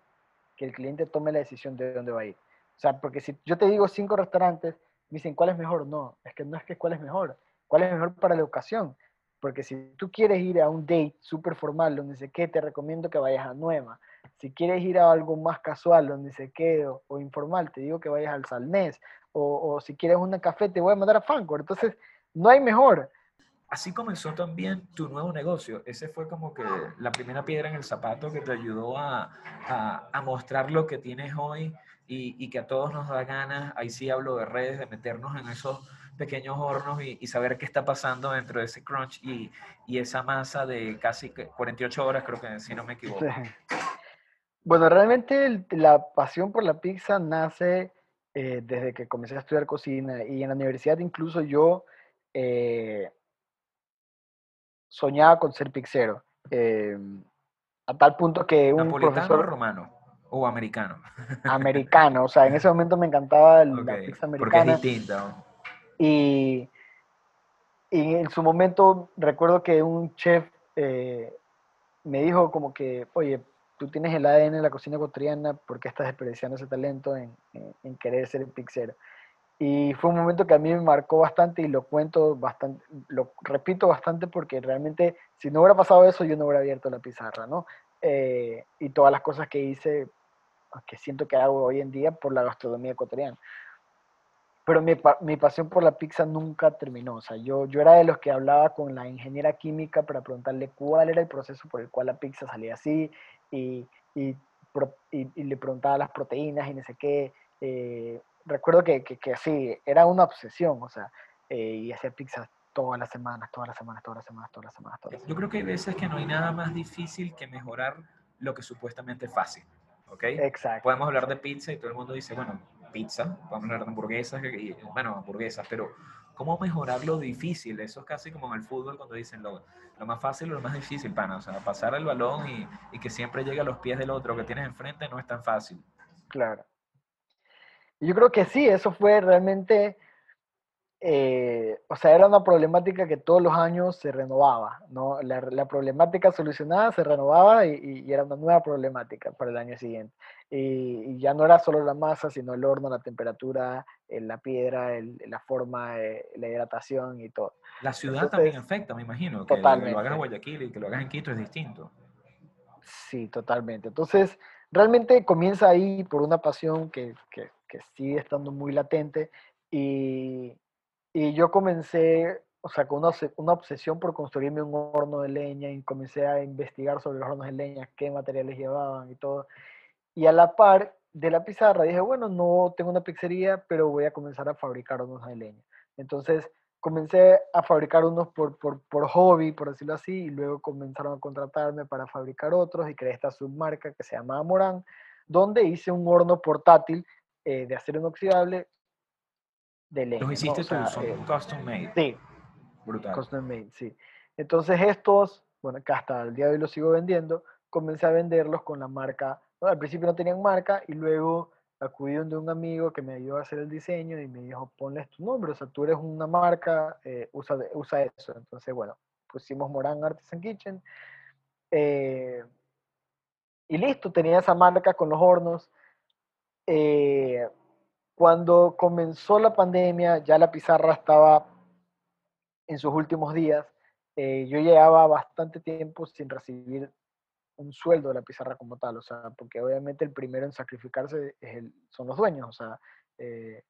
que el cliente tome la decisión de dónde va a ir. O sea, porque si yo te digo cinco restaurantes, me dicen cuál es mejor, no, es que no es que cuál es mejor, cuál es mejor para la ocasión. Porque si tú quieres ir a un date súper formal, donde se qué, te recomiendo que vayas a Nueva. Si quieres ir a algo más casual, donde se quede, o, informal, te digo que vayas al Salnés. O, si quieres un café, te voy a mandar a Fancor. Entonces, no hay mejor. Así comenzó también tu nuevo negocio. Ese fue como que la primera piedra en el zapato que te ayudó a, a, a mostrar lo que tienes hoy y, que a todos nos da ganas, ahí sí hablo de redes, de meternos en esos pequeños hornos y, saber qué está pasando dentro de ese crunch y, esa masa de casi 48 horas, creo que si no me equivoco. Bueno, realmente la pasión por la pizza nace eh, desde que comencé a estudiar cocina y en la universidad incluso yo eh, soñaba con ser pizzero. Eh, a tal punto que un profesor... romano? ¿O americano? Americano, o sea, en ese [laughs] momento me encantaba la pizza americana. Porque es distinta. Y, y en su momento recuerdo que un chef eh, me dijo como que, oye, tú tienes el ADN de la cocina ecuatoriana, ¿por qué estás desperdiciando ese talento en, en, querer ser pizzero? Y fue un momento que a mí me marcó bastante y lo cuento bastante, lo repito bastante porque realmente si no hubiera pasado eso yo no hubiera abierto la pizarra, ¿no? Eh, y todas las cosas que hice, que siento que hago hoy en día por la gastronomía ecuatoriana. Pero mi, mi, pasión por la pizza nunca terminó. O sea, yo, yo era de los que hablaba con la ingeniera química para preguntarle cuál era el proceso por el cual la pizza salía así y, y, y, le preguntaba las proteínas y no sé qué. Eh, recuerdo que, que, que, sí, era una obsesión, o sea, eh, y hacía pizza todas las semanas, todas las semanas, todas las semanas, todas las semanas, todas las semanas. Yo creo que hay veces que no hay nada más difícil que mejorar lo que supuestamente es fácil, ¿ok? Exacto. Podemos hablar de pizza y todo el mundo dice, bueno, pizza, podemos hablar de hamburguesas, y, bueno, hamburguesas, pero ¿cómo mejorar lo difícil? Eso es casi como en el fútbol cuando dicen lo, lo más fácil o lo más difícil, pana, o sea, pasar el balón y, y que siempre llegue a los pies del otro que tienes enfrente no es tan fácil. Claro. Yo creo que sí, eso fue realmente, eh, o sea, era una problemática que todos los años se renovaba, ¿no? La, problemática solucionada se renovaba y, era una nueva problemática para el año siguiente. Y, ya no era solo la masa, sino el horno, la temperatura, eh, la piedra, la forma, eh, la hidratación y todo. La ciudad también afecta, me imagino. Que totalmente. lo hagas en Guayaquil y que lo hagas en Quito es distinto. Sí, totalmente. Entonces, realmente comienza ahí por una pasión que, que que sigue estando muy latente. Y, y yo comencé, o sea, con una, una, obsesión por construirme un horno de leña y comencé a investigar sobre los hornos de leña, qué materiales llevaban y todo. Y a la par de la pizarra dije, bueno, no tengo una pizzería, pero voy a comenzar a fabricar hornos de leña. Entonces comencé a fabricar unos por, por, por, hobby, por decirlo así, y luego comenzaron a contratarme para fabricar otros y creé esta submarca que se llama Morán, donde hice un horno portátil eh, de acero inoxidable de leña. Los hiciste tú, son eh, custom made. Sí. Brutal. Custom made, sí. Entonces estos, bueno, que hasta el día de hoy los sigo vendiendo, comencé a venderlos con la marca, al principio no tenían marca y luego acudí de un amigo que me ayudó a hacer el diseño y me dijo, ponles tu nombre, o sea, tú eres una marca, eh, usa, usa eso. Entonces, bueno, pusimos Morán Artisan Kitchen. y listo, tenía esa marca con los hornos. Eh, cuando comenzó la pandemia, ya la pizarra estaba en sus últimos días. Eh, yo llevaba bastante tiempo sin recibir un sueldo de la pizarra como tal, o sea, porque obviamente el primero en sacrificarse son los dueños, o sea, eh,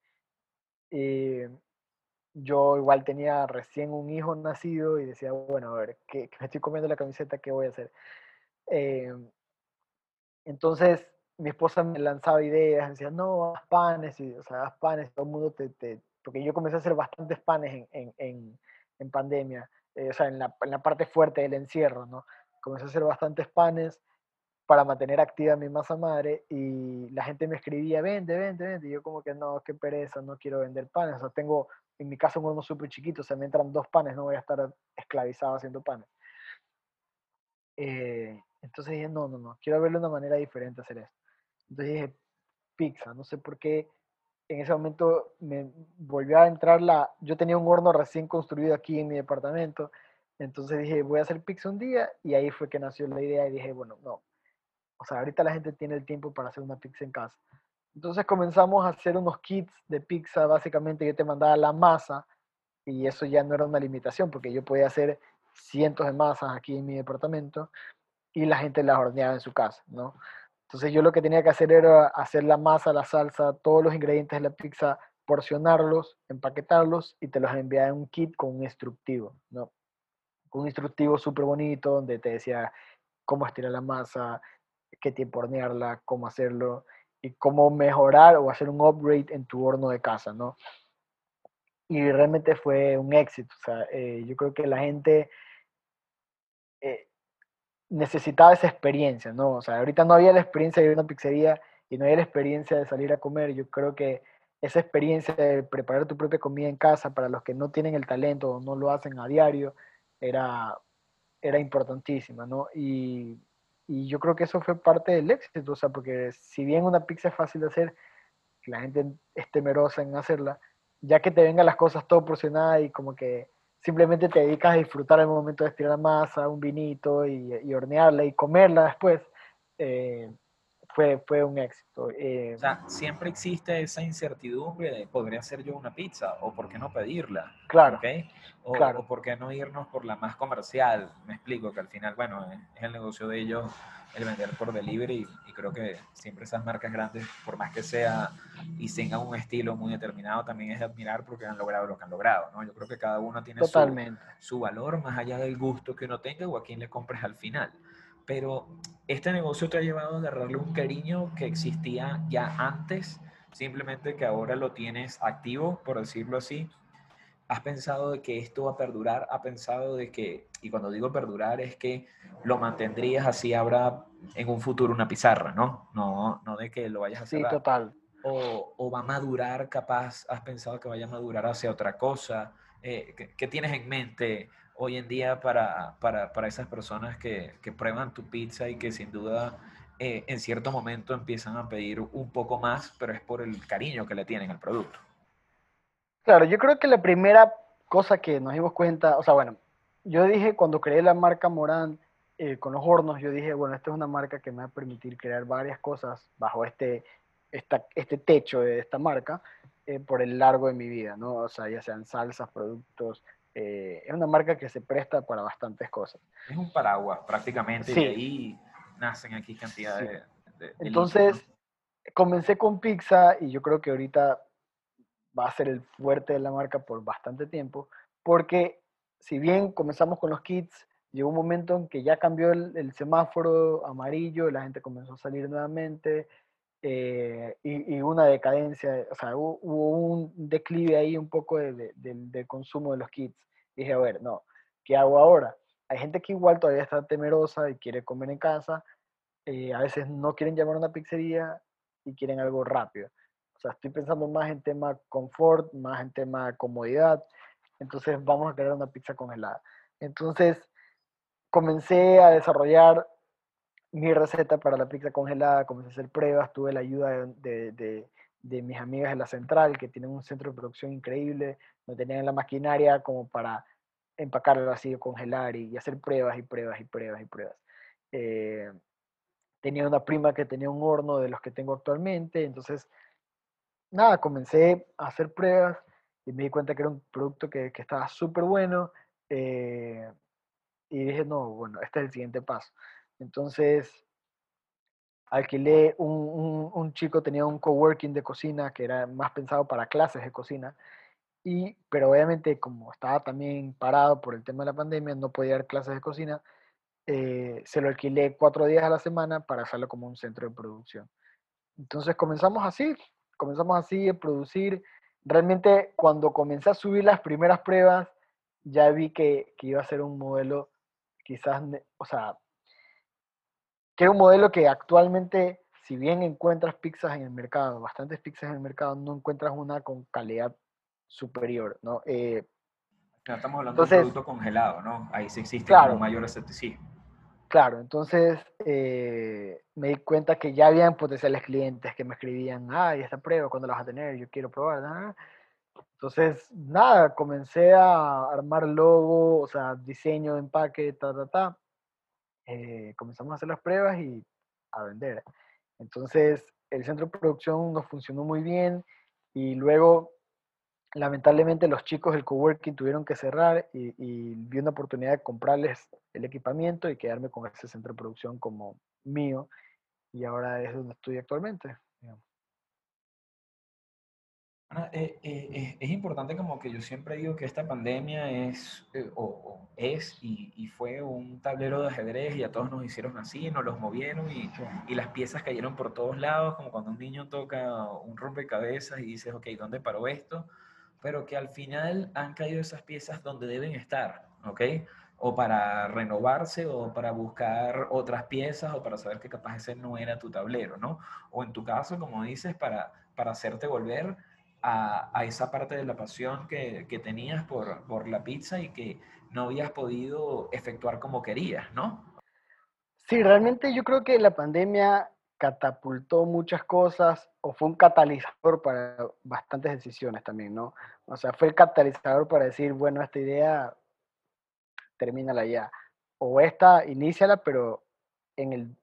yo igual tenía recién un hijo nacido y decía, bueno, a ver, que, me estoy comiendo la camiseta, ¿qué voy a hacer? entonces, mi esposa me lanzaba ideas, decía, no, haz panes, o sea, haz panes, todo el mundo te, te, Porque yo comencé a hacer bastantes panes en, en, en, pandemia, eh, o sea, en la, en la, parte fuerte del encierro, ¿no? Comencé a hacer bastantes panes para mantener activa mi masa madre y la gente me escribía, vende, vende, vende, y yo como que no, qué pereza, no quiero vender panes, o sea, tengo en mi casa un horno súper chiquito, o sea, me entran dos panes, no voy a estar esclavizado haciendo panes. Eh, entonces dije, no, no, no, quiero verle una manera diferente hacer esto. Entonces dije, pizza, no sé por qué. En ese momento me volvió a entrar la... Yo tenía un horno recién construido aquí en mi departamento. Entonces dije, voy a hacer pizza un día. Y ahí fue que nació la idea y dije, bueno, no. O sea, ahorita la gente tiene el tiempo para hacer una pizza en casa. Entonces comenzamos a hacer unos kits de pizza. Básicamente yo te mandaba la masa y eso ya no era una limitación porque yo podía hacer cientos de masas aquí en mi departamento y la gente las horneaba en su casa, ¿no? Entonces yo lo que tenía que hacer era hacer la masa, la salsa, todos los ingredientes de la pizza, porcionarlos, empaquetarlos y te los enviaba en un kit con un instructivo, ¿no? Un instructivo súper bonito donde te decía cómo estirar la masa, qué tiempo hornearla, cómo hacerlo. y cómo mejorar o hacer un upgrade en tu horno de casa, ¿no? Y realmente fue un éxito. O sea, eh, yo creo que la gente eh, necesitaba esa experiencia, ¿no? O sea, ahorita no había la experiencia de ir a una pizzería y no había la experiencia de salir a comer. Yo creo que esa experiencia de preparar tu propia comida en casa para los que no tienen el talento o no lo hacen a diario era, era importantísima, ¿no? Y, y yo creo que eso fue parte del éxito, o sea, porque si bien una pizza es fácil de hacer, la gente es temerosa en hacerla, ya que te vengan las cosas todo porcionadas y como que simplemente te dedicas a disfrutar el momento de estirar masa, un vinito y, y hornearla y comerla después, eh, fue, fue un éxito. Eh, o sea, siempre existe esa incertidumbre de podría hacer yo una pizza o por qué no pedirla. Claro. ¿okay? O, claro. o por qué no irnos por la más comercial. Me explico que al final, bueno, es el negocio de ellos el vender por delivery y creo que siempre esas marcas grandes, por más que sea y tengan un estilo muy determinado, también es de admirar porque han logrado lo que han logrado, ¿no? Yo creo que cada uno tiene su, su, valor más allá del gusto que uno tenga o a quién le compres al final pero este negocio te ha llevado a agarrarle un cariño que existía ya antes, simplemente que ahora lo tienes activo, por decirlo así. ¿Has pensado de que esto va a perdurar? ¿Has pensado de que, y cuando digo perdurar es que lo mantendrías así, habrá en un futuro una pizarra, ¿no? No, no de que lo vayas a hacer. Sí, total. O, o, va a madurar, capaz, has pensado que vaya a madurar hacia otra cosa. Eh, ¿qué, ¿qué, tienes en mente hoy en día para, para, para esas personas que, prueban tu pizza y que sin duda eh, en cierto momento empiezan a pedir un poco más, pero es por el cariño que le tienen al producto? Claro, yo creo que la primera cosa que nos dimos cuenta, o sea, bueno, yo dije cuando creé la marca Morán eh, con los hornos, yo dije, bueno, esta es una marca que me va a permitir crear varias cosas bajo este, esta, este techo de esta marca eh, por el largo de mi vida, ¿no? O sea, ya sean salsas, productos, eh, es una marca que se presta para bastantes cosas. Es un paraguas prácticamente y ahí nacen aquí cantidad de, Entonces, comencé con pizza y yo creo que ahorita va a ser el fuerte de la marca por bastante tiempo, porque si bien comenzamos con los kits, llegó un momento en que ya cambió el, semáforo amarillo, la gente comenzó a salir nuevamente, eh, y, una decadencia, o sea, hubo, un declive ahí un poco de, del consumo de los kits. Dije, a ver, no, ¿qué hago ahora? Hay gente que igual todavía está temerosa y quiere comer en casa, eh, a veces no quieren llamar a una pizzería y quieren algo rápido. O sea, estoy pensando más en tema confort, más en tema comodidad. Entonces vamos a crear una pizza congelada. Entonces comencé a desarrollar mi receta para la pizza congelada, comencé a hacer pruebas, tuve la ayuda de, mis amigas de la central, que tienen un centro de producción increíble, no tenían la maquinaria como para empacarlo así, congelar y, hacer pruebas y pruebas y pruebas y pruebas. Eh, tenía una prima que tenía un horno de los que tengo actualmente, entonces, nada, comencé a hacer pruebas y me di cuenta que era un producto que, que estaba súper bueno eh, y dije, no, bueno, este es el siguiente paso. Entonces, alquilé, un, un, chico tenía un coworking de cocina que era más pensado para clases de cocina, y, pero obviamente como estaba también parado por el tema de la pandemia, no podía dar clases de cocina, eh, se lo alquilé cuatro días a la semana para hacerlo como un centro de producción. Entonces comenzamos así, comenzamos así a producir. Realmente cuando comencé a subir las primeras pruebas, ya vi que, que iba a ser un modelo quizás, o sea, que era un modelo que actualmente, si bien encuentras pizzas en el mercado, bastantes pizzas en el mercado, no encuentras una con calidad superior, ¿no? Eh, estamos hablando de un producto congelado, ¿no? Ahí sí existe un mayor escepticismo. Claro, entonces eh, me di cuenta que ya habían potenciales clientes que me escribían, ay, esta prueba, ¿cuándo la vas a tener? Yo quiero probar. Entonces, nada, comencé a armar logo, o sea, diseño, empaque, ta, ta, ta. Eh, comenzamos a hacer las pruebas y a vender. Entonces, el centro de producción nos funcionó muy bien y luego, lamentablemente, los chicos del coworking tuvieron que cerrar y, y vi una oportunidad de comprarles el equipamiento y quedarme con ese centro de producción como mío y ahora es donde estoy actualmente. Eh, eh, es importante como que yo siempre digo que esta pandemia es, eh, o, es y, fue un tablero de ajedrez y a todos nos hicieron así, nos los movieron y, y, las piezas cayeron por todos lados, como cuando un niño toca un rompecabezas y dices, ok, ¿dónde paró esto? Pero que al final han caído esas piezas donde deben estar, ¿ok? O para renovarse o para buscar otras piezas o para saber que capaz ese no era tu tablero, ¿no? O en tu caso, como dices, para, para hacerte volver a, esa parte de la pasión que, tenías por, por, la pizza y que no habías podido efectuar como querías, ¿no? Sí, realmente yo creo que la pandemia catapultó muchas cosas o fue un catalizador para bastantes decisiones también, ¿no? O sea, fue el catalizador para decir, bueno, esta idea, termínala ya. O esta, iníciala, pero en el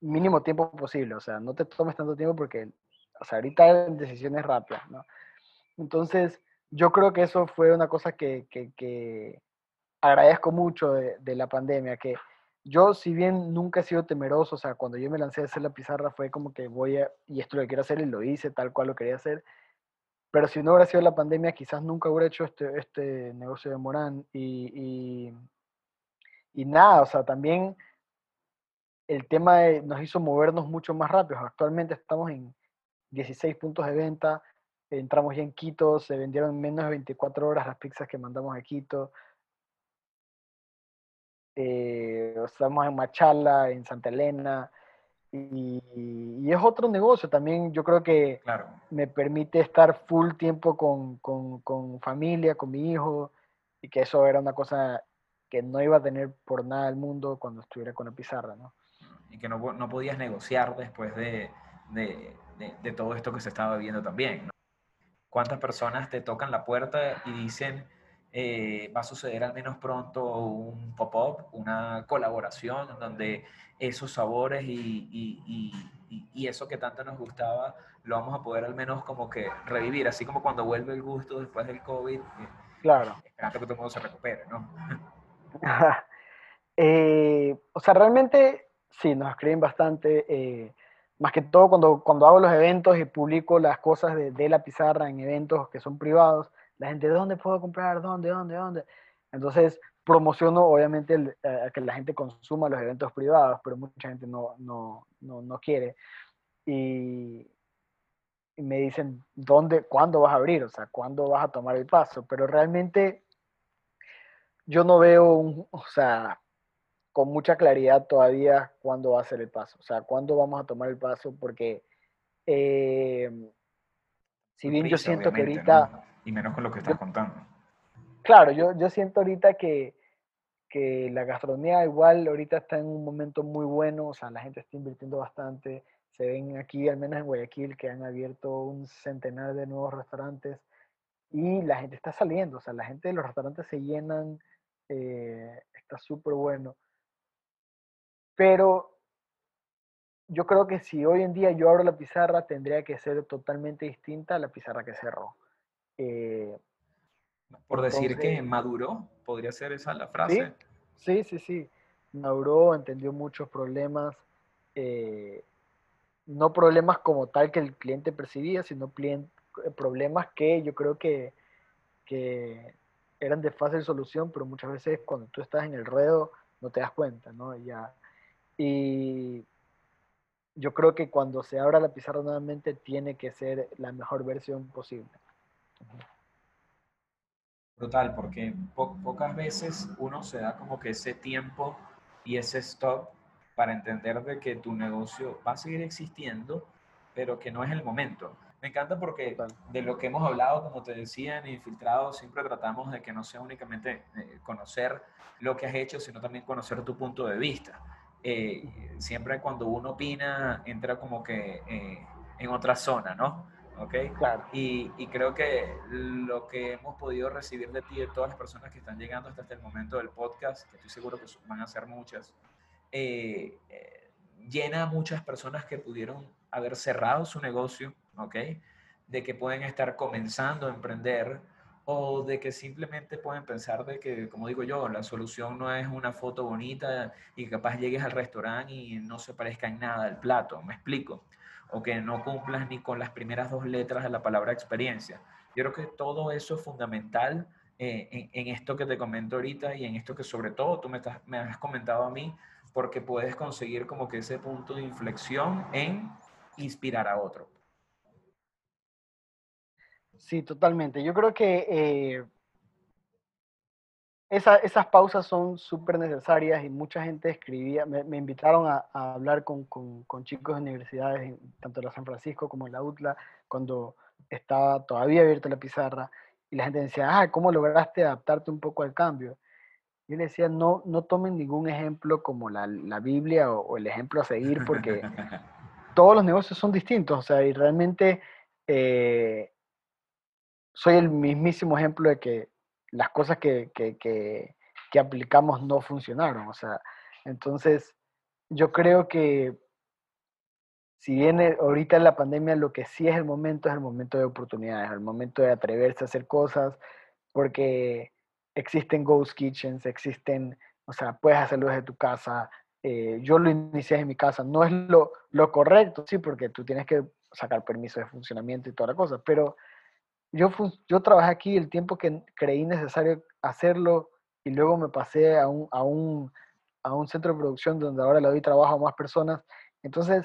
mínimo tiempo posible. O sea, no te tomes tanto tiempo porque o sea, ahorita decisiones rápidas, ¿no? Entonces, yo creo que eso fue una cosa que, que, agradezco mucho de, de, la pandemia, que yo, si bien nunca he sido temeroso, o sea, cuando yo me lancé a hacer la pizarra fue como que voy a, y esto lo quiero hacer y lo hice tal cual lo quería hacer, pero si no hubiera sido la pandemia, quizás nunca hubiera hecho este, este negocio de Morán y, y, y nada, o sea, también el tema nos hizo movernos mucho más rápido. Actualmente estamos en 16 puntos de venta. Entramos ya en Quito, se vendieron en menos de 24 horas las pizzas que mandamos a Quito. Eh, estamos en Machala, en Santa Elena. Y, es otro negocio también. Yo creo que me permite estar full tiempo con, con, con, familia, con mi hijo, y que eso era una cosa que no iba a tener por nada el mundo cuando estuviera con la pizarra, ¿no? Y que no, no podías negociar después de, de, de, todo esto que se estaba viendo también. ¿Cuántas personas te tocan la puerta y dicen, eh, va a suceder al menos pronto un pop-up, una colaboración donde esos sabores y, y, y, eso que tanto nos gustaba lo vamos a poder al menos como que revivir, así como cuando vuelve el gusto después del COVID. Eh, claro. Esperando que todo el mundo se recupere, ¿no? [laughs] Eh, o sea, realmente sí, nos escriben bastante más que todo cuando, cuando hago los eventos y publico las cosas de, de, la pizarra en eventos que son privados, la gente, ¿de dónde puedo comprar? ¿Dónde? ¿Dónde? ¿Dónde? Entonces promociono obviamente a que la gente consuma los eventos privados, pero mucha gente no, no, no, no quiere. Y, y, me dicen, ¿dónde, cuándo vas a abrir? O sea, ¿cuándo vas a tomar el paso? Pero realmente yo no veo un, o sea, con mucha claridad todavía cuándo va a ser el paso, o sea, cuándo vamos a tomar el paso, porque eh, si bien yo siento que ahorita... Y menos con lo que estás contando. Claro, yo, yo siento ahorita que, que la gastronomía igual ahorita está en un momento muy bueno, o sea, la gente está invirtiendo bastante, se ven aquí, al menos en Guayaquil, que han abierto un centenar de nuevos restaurantes y la gente está saliendo, o sea, la gente de los restaurantes se llenan, eh, está súper bueno. Pero yo creo que si hoy en día yo abro la pizarra, tendría que ser totalmente distinta a la pizarra que cerró. Eh, Por decir que maduró, podría ser esa la frase. Sí, sí, sí. Maduró, entendió muchos problemas. Eh, no problemas como tal que el cliente percibía, sino problemas que yo creo que, que eran de fácil solución, pero muchas veces cuando tú estás en el ruedo no te das cuenta, ¿no? Ya y yo creo que cuando se abra la pizarra nuevamente tiene que ser la mejor versión posible. Brutal, porque pocas veces uno se da como que ese tiempo y ese stop para entender de que tu negocio va a seguir existiendo, pero que no es el momento. Me encanta porque de lo que hemos hablado, como te decía, en Infiltrado, siempre tratamos de que no sea únicamente eh, conocer lo que has hecho, sino también conocer tu punto de vista. Eh, siempre cuando uno opina entra como que eh, en otra zona, ¿no? ¿Ok? Claro. Y, y, creo que lo que hemos podido recibir de ti, de todas las personas que están llegando hasta este momento del podcast, que estoy seguro que van a ser muchas, eh, llena a muchas personas que pudieron haber cerrado su negocio, ¿ok? De que pueden estar comenzando a emprender, o de que simplemente pueden pensar de que, como digo yo, la solución no es una foto bonita y capaz llegues al restaurante y no se parezca en nada el plato, me explico. o que no cumplas ni con las primeras dos letras de la palabra experiencia. Yo creo que todo eso es fundamental eh, en, esto que te comento ahorita y en esto que sobre todo tú me, me has comentado a mí, porque puedes conseguir como que ese punto de inflexión en inspirar a otro. Sí, totalmente. Yo creo que eh, esas pausas son súper necesarias y mucha gente escribía, me, invitaron a, hablar con, chicos de universidades, tanto en la San Francisco como en la UTLA, cuando estaba todavía abierta la pizarra, y la gente decía, ah, ¿cómo lograste adaptarte un poco al cambio? Yo le decía, no, no tomen ningún ejemplo como la, Biblia o, el ejemplo a seguir, porque [laughs] todos los negocios son distintos, o sea, y realmente eh, soy el mismísimo ejemplo de que las cosas que, aplicamos no funcionaron. O sea, entonces yo creo que si bien ahorita en la pandemia lo que sí es el momento es el momento de oportunidades, el momento de atreverse a hacer cosas, porque existen ghost kitchens, existen, o sea, puedes hacerlo desde tu casa. Eh, yo lo inicié en mi casa, no es lo, lo correcto, sí, porque tú tienes que sacar permiso de funcionamiento y toda la cosa, pero yo, yo trabajé aquí el tiempo que creí necesario hacerlo y luego me pasé a un, a un, a un centro de producción donde ahora le doy trabajo a más personas. Entonces,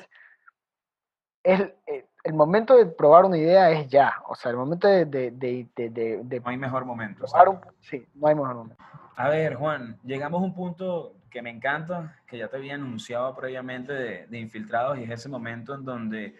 el, eh, el momento de probar una idea es ya, o sea, el momento de... de, de, de no hay mejor momento. sí, no hay mejor momento. A ver, Juan, llegamos a un punto que me encanta, que ya te había anunciado previamente de, Infiltrados, y es ese momento en donde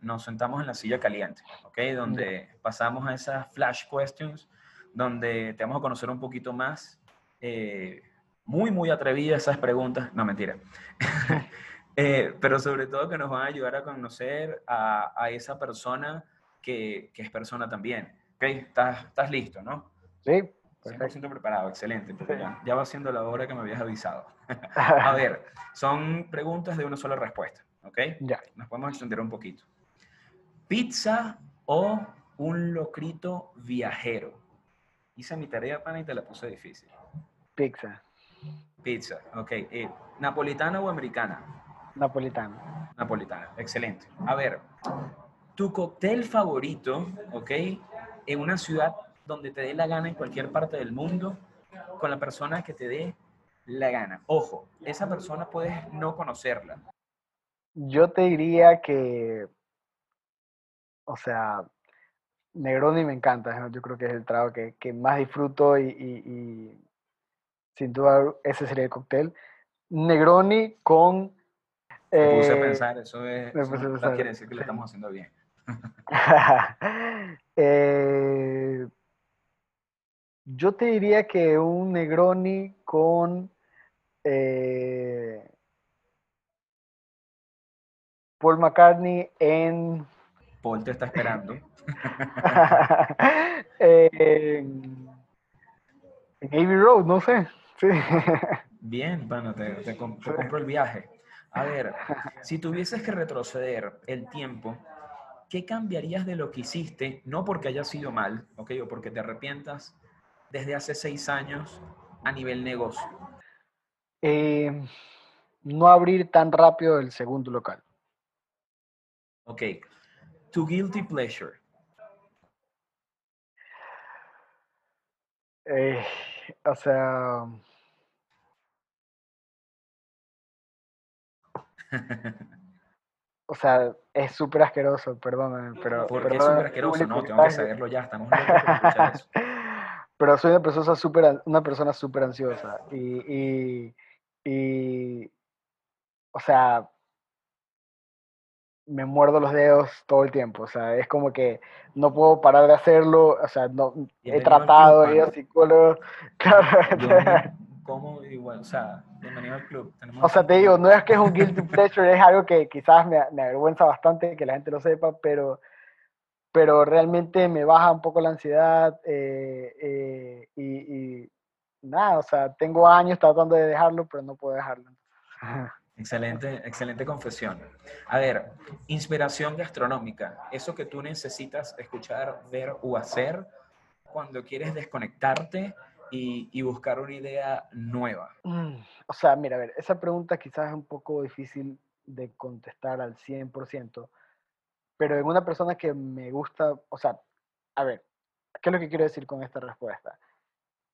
nos sentamos en la silla caliente, ¿ok? Donde pasamos a esas flash questions, donde te vamos a conocer un poquito más. Eh, muy, muy atrevidas esas preguntas. No, mentira. [laughs] Eh, pero sobre todo que nos van a ayudar a conocer a, a esa persona que, que, es persona también. ¿Ok? ¿Estás, estás listo, no? Sí. 100% preparado, excelente. Ya, ya, va siendo la hora que me habías avisado. [laughs] a ver, son preguntas de una sola respuesta, ¿ok? Ya. Nos podemos extender un poquito. ¿Pizza o un locrito viajero? Hice mi tarea, pana, y te la puse difícil. Pizza. Pizza, ok. Eh, ¿Napolitana o americana? Napolitana. Napolitana, excelente. A ver, tu cóctel favorito, ok, en una ciudad donde te dé la gana en cualquier parte del mundo, con la persona que te dé la gana. Ojo, esa persona puedes no conocerla. Yo te diría que o sea, Negroni me encanta, yo creo que es el trago que, más disfruto y, sin duda ese sería el cóctel. Negroni con... me puse a eh, pensar, eso es... quiere decir que lo estamos haciendo bien. [laughs] Eh, yo te diría que un Negroni con... Eh, Paul McCartney en Paul te está esperando. [laughs] en Abbey Road, no sé. Bien, bueno, te, compro el viaje. A ver, si tuvieses que retroceder el tiempo, ¿qué cambiarías de lo que hiciste? No porque haya sido mal, ¿ok? O porque te arrepientas desde hace seis años a nivel negocio. Eh, no abrir tan rápido el segundo local. Ok. Tu guilty pleasure. Eh, o sea. o sea, es súper asqueroso, perdóname, pero... ¿Por qué es súper asqueroso? No, tengo que saberlo ya, estamos escuchar eso. [laughs] Pero soy una persona súper una persona súper ansiosa y, y, y, o sea, me muerdo los dedos todo el tiempo, o sea, es como que no puedo parar de hacerlo, o sea, no, he tratado, he ido a psicólogos, [laughs] claro. ¿Cómo? Igual, o sea, bienvenido al club. o sea, te digo, no es que es un guilty pleasure, es algo que quizás me, me, avergüenza bastante que la gente lo sepa, pero, pero realmente me baja un poco la ansiedad eh, eh, y, y, nada, o sea, tengo años tratando de dejarlo, pero no puedo dejarlo. Excelente, excelente confesión. A ver, inspiración gastronómica, eso que tú necesitas escuchar, ver o hacer cuando quieres desconectarte y, buscar una idea nueva. Mm, o sea, mira, a ver, esa pregunta quizás es un poco difícil de contestar al 100%, pero en una persona que me gusta, o sea, a ver, ¿qué es lo que quiero decir con esta respuesta?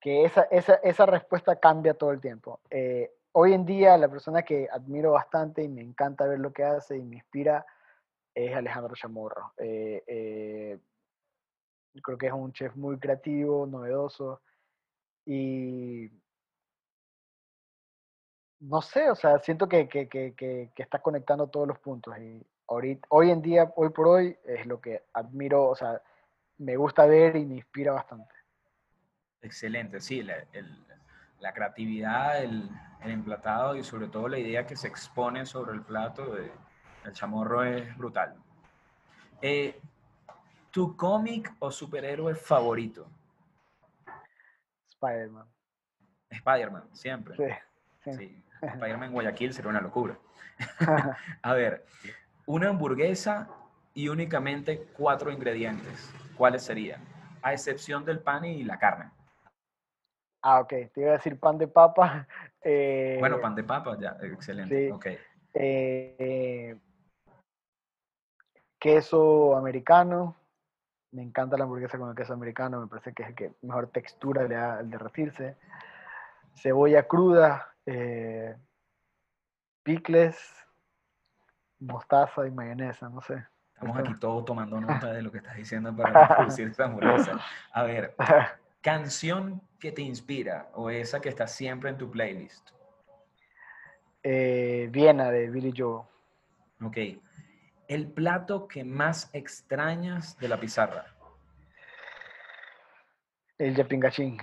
Que esa, esa, esa respuesta cambia todo el tiempo. Eh, hoy en día la persona que admiro bastante y me encanta ver lo que hace y me inspira es Alejandro Chamorro. Eh, eh, creo que es un chef muy creativo, novedoso y no sé, o sea, siento que, que, que, que, está conectando todos los puntos y ahorita, hoy en día, hoy por hoy, es lo que admiro, o sea, me gusta ver y me inspira bastante. Excelente, sí, la, el, la creatividad, el, el, emplatado y sobre todo la idea que se expone sobre el plato de, el chamorro es brutal. Eh, ¿Tu cómic o superhéroe favorito? Spider-Man. Spider-Man, siempre. Sí. sí. [laughs] Spider-Man Guayaquil sería una locura. [laughs] A ver, una hamburguesa y únicamente cuatro ingredientes. ¿Cuáles serían? A excepción del pan y la carne. Ah, ok. Te iba a decir pan de papa. [laughs] Eh, bueno, pan de papa, ya, excelente. Sí. Eh, queso americano. Me encanta la hamburguesa con el queso americano. Me parece que es el que mejor textura le da al derretirse. Cebolla cruda. Eh, picles, mostaza y mayonesa, no sé. Estamos aquí todos tomando nota de lo que estás diciendo [laughs] para producir esta hamburguesa. A ver, [laughs] canción que te inspira o esa que está siempre en tu playlist. Eh, Viena de Billy Joe. Ok. El plato que más extrañas de la pizarra. El yapingachín.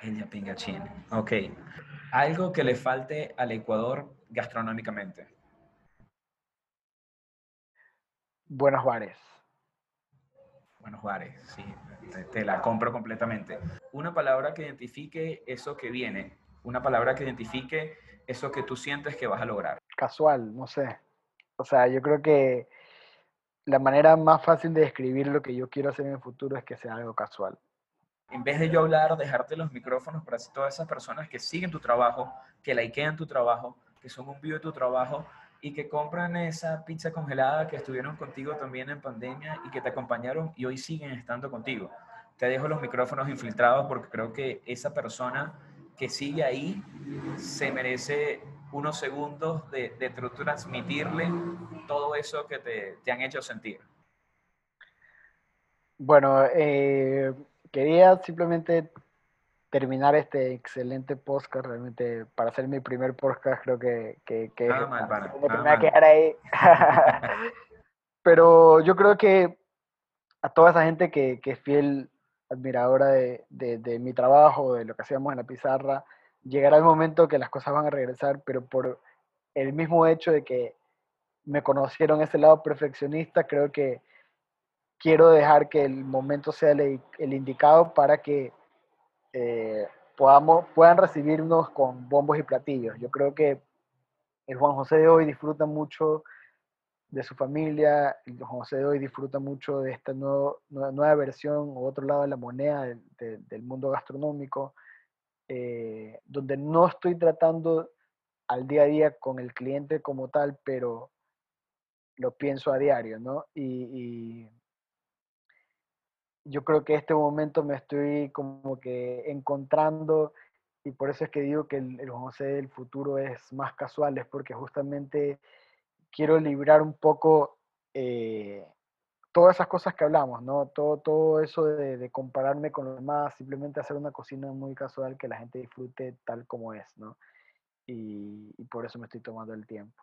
El yapingachín. Ok. Algo que le falte al Ecuador gastronómicamente. Buenos bares. Buenos bares, sí, te, la compro completamente. Una palabra que identifique eso que viene, una palabra que identifique eso que tú sientes que vas a lograr. Casual, no sé. O sea, yo creo que la manera más fácil de describir lo que yo quiero hacer en el futuro es que sea algo casual. En vez de yo hablar, dejarte los micrófonos para todas esas personas que siguen tu trabajo, que likean tu trabajo, que son un vivo de tu trabajo y que compran esa pizza congelada que estuvieron contigo también en pandemia y que te acompañaron y hoy siguen estando contigo. Te dejo los micrófonos infiltrados porque creo que esa persona que sigue ahí se merece unos segundos de, de transmitirle todo eso que te, te han hecho sentir. Bueno, eh, quería simplemente terminar este excelente podcast. Realmente, para hacer mi primer podcast, creo que, que, que nada mal, para, me voy a quedar ahí. [laughs] Pero yo creo que a toda esa gente que, que es fiel admiradora de, de, de, mi trabajo, de lo que hacíamos en la pizarra, llegará el momento que las cosas van a regresar, pero por el mismo hecho de que me conocieron ese lado perfeccionista, creo que quiero dejar que el momento sea el, el indicado para que eh, podamos, puedan recibirnos con bombos y platillos. Yo creo que el Juan José de hoy disfruta mucho de su familia, el Juan José de hoy disfruta mucho de esta nuevo, nueva, versión o otro lado de la moneda del mundo gastronómico, eh, donde no estoy tratando al día a día con el cliente como tal, pero lo pienso a diario, ¿no? y yo creo que este momento me estoy como que encontrando y por eso es que digo que el, el José del futuro es más casual, es porque justamente quiero librar un poco eh, todas esas cosas que hablamos, ¿no? Todo, todo eso de, compararme con los demás, simplemente hacer una cocina muy casual que la gente disfrute tal como es, ¿no? Y por eso me estoy tomando el tiempo.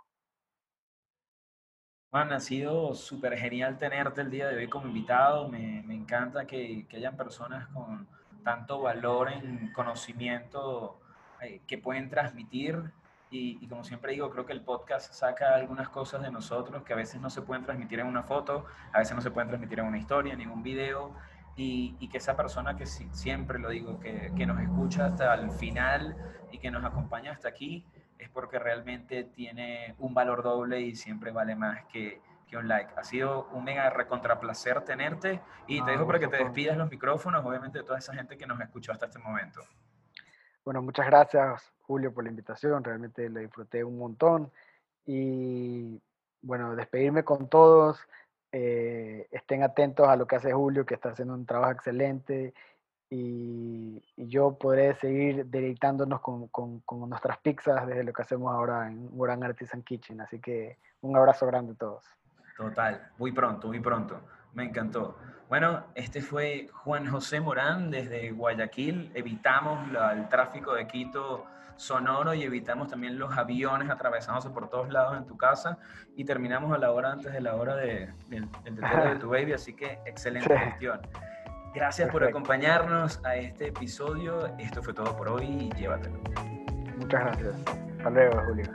Ha sido súper genial tenerte el día de hoy como invitado. Me, me encanta que, que, hayan personas con tanto valor en conocimiento eh, que pueden transmitir. Y, y, como siempre digo, creo que el podcast saca algunas cosas de nosotros que a veces no se pueden transmitir en una foto, a veces no se pueden transmitir en una historia, en ningún video. Y, y, que esa persona que siempre lo digo, que, que, nos escucha hasta el final y que nos acompaña hasta aquí, es porque realmente tiene un valor doble y siempre vale más que, que un like. Ha sido un mega recontraplacer tenerte y te dejo para que te despidas los micrófonos, obviamente, de toda esa gente que nos escuchó hasta este momento. Bueno, muchas gracias, Julio, por la invitación. Realmente lo disfruté un montón. Y bueno, despedirme con todos. eh, estén atentos a lo que hace Julio, que está haciendo un trabajo excelente y, yo podré seguir deleitándonos con, con, nuestras pizzas desde lo que hacemos ahora en Gran Artisan Kitchen. Así que un abrazo grande a todos. Total, muy pronto, muy pronto. Me encantó. Bueno, este fue Juan José Morán desde Guayaquil. Evitamos el tráfico de Quito sonoro y evitamos también los aviones atravesándose por todos lados en tu casa y terminamos a la hora antes de la hora de, del [laughs] de tu baby, así que excelente gestión. Gracias por acompañarnos a este episodio. Esto fue todo por hoy y llévatelo. Muchas gracias. Hasta luego, Julio.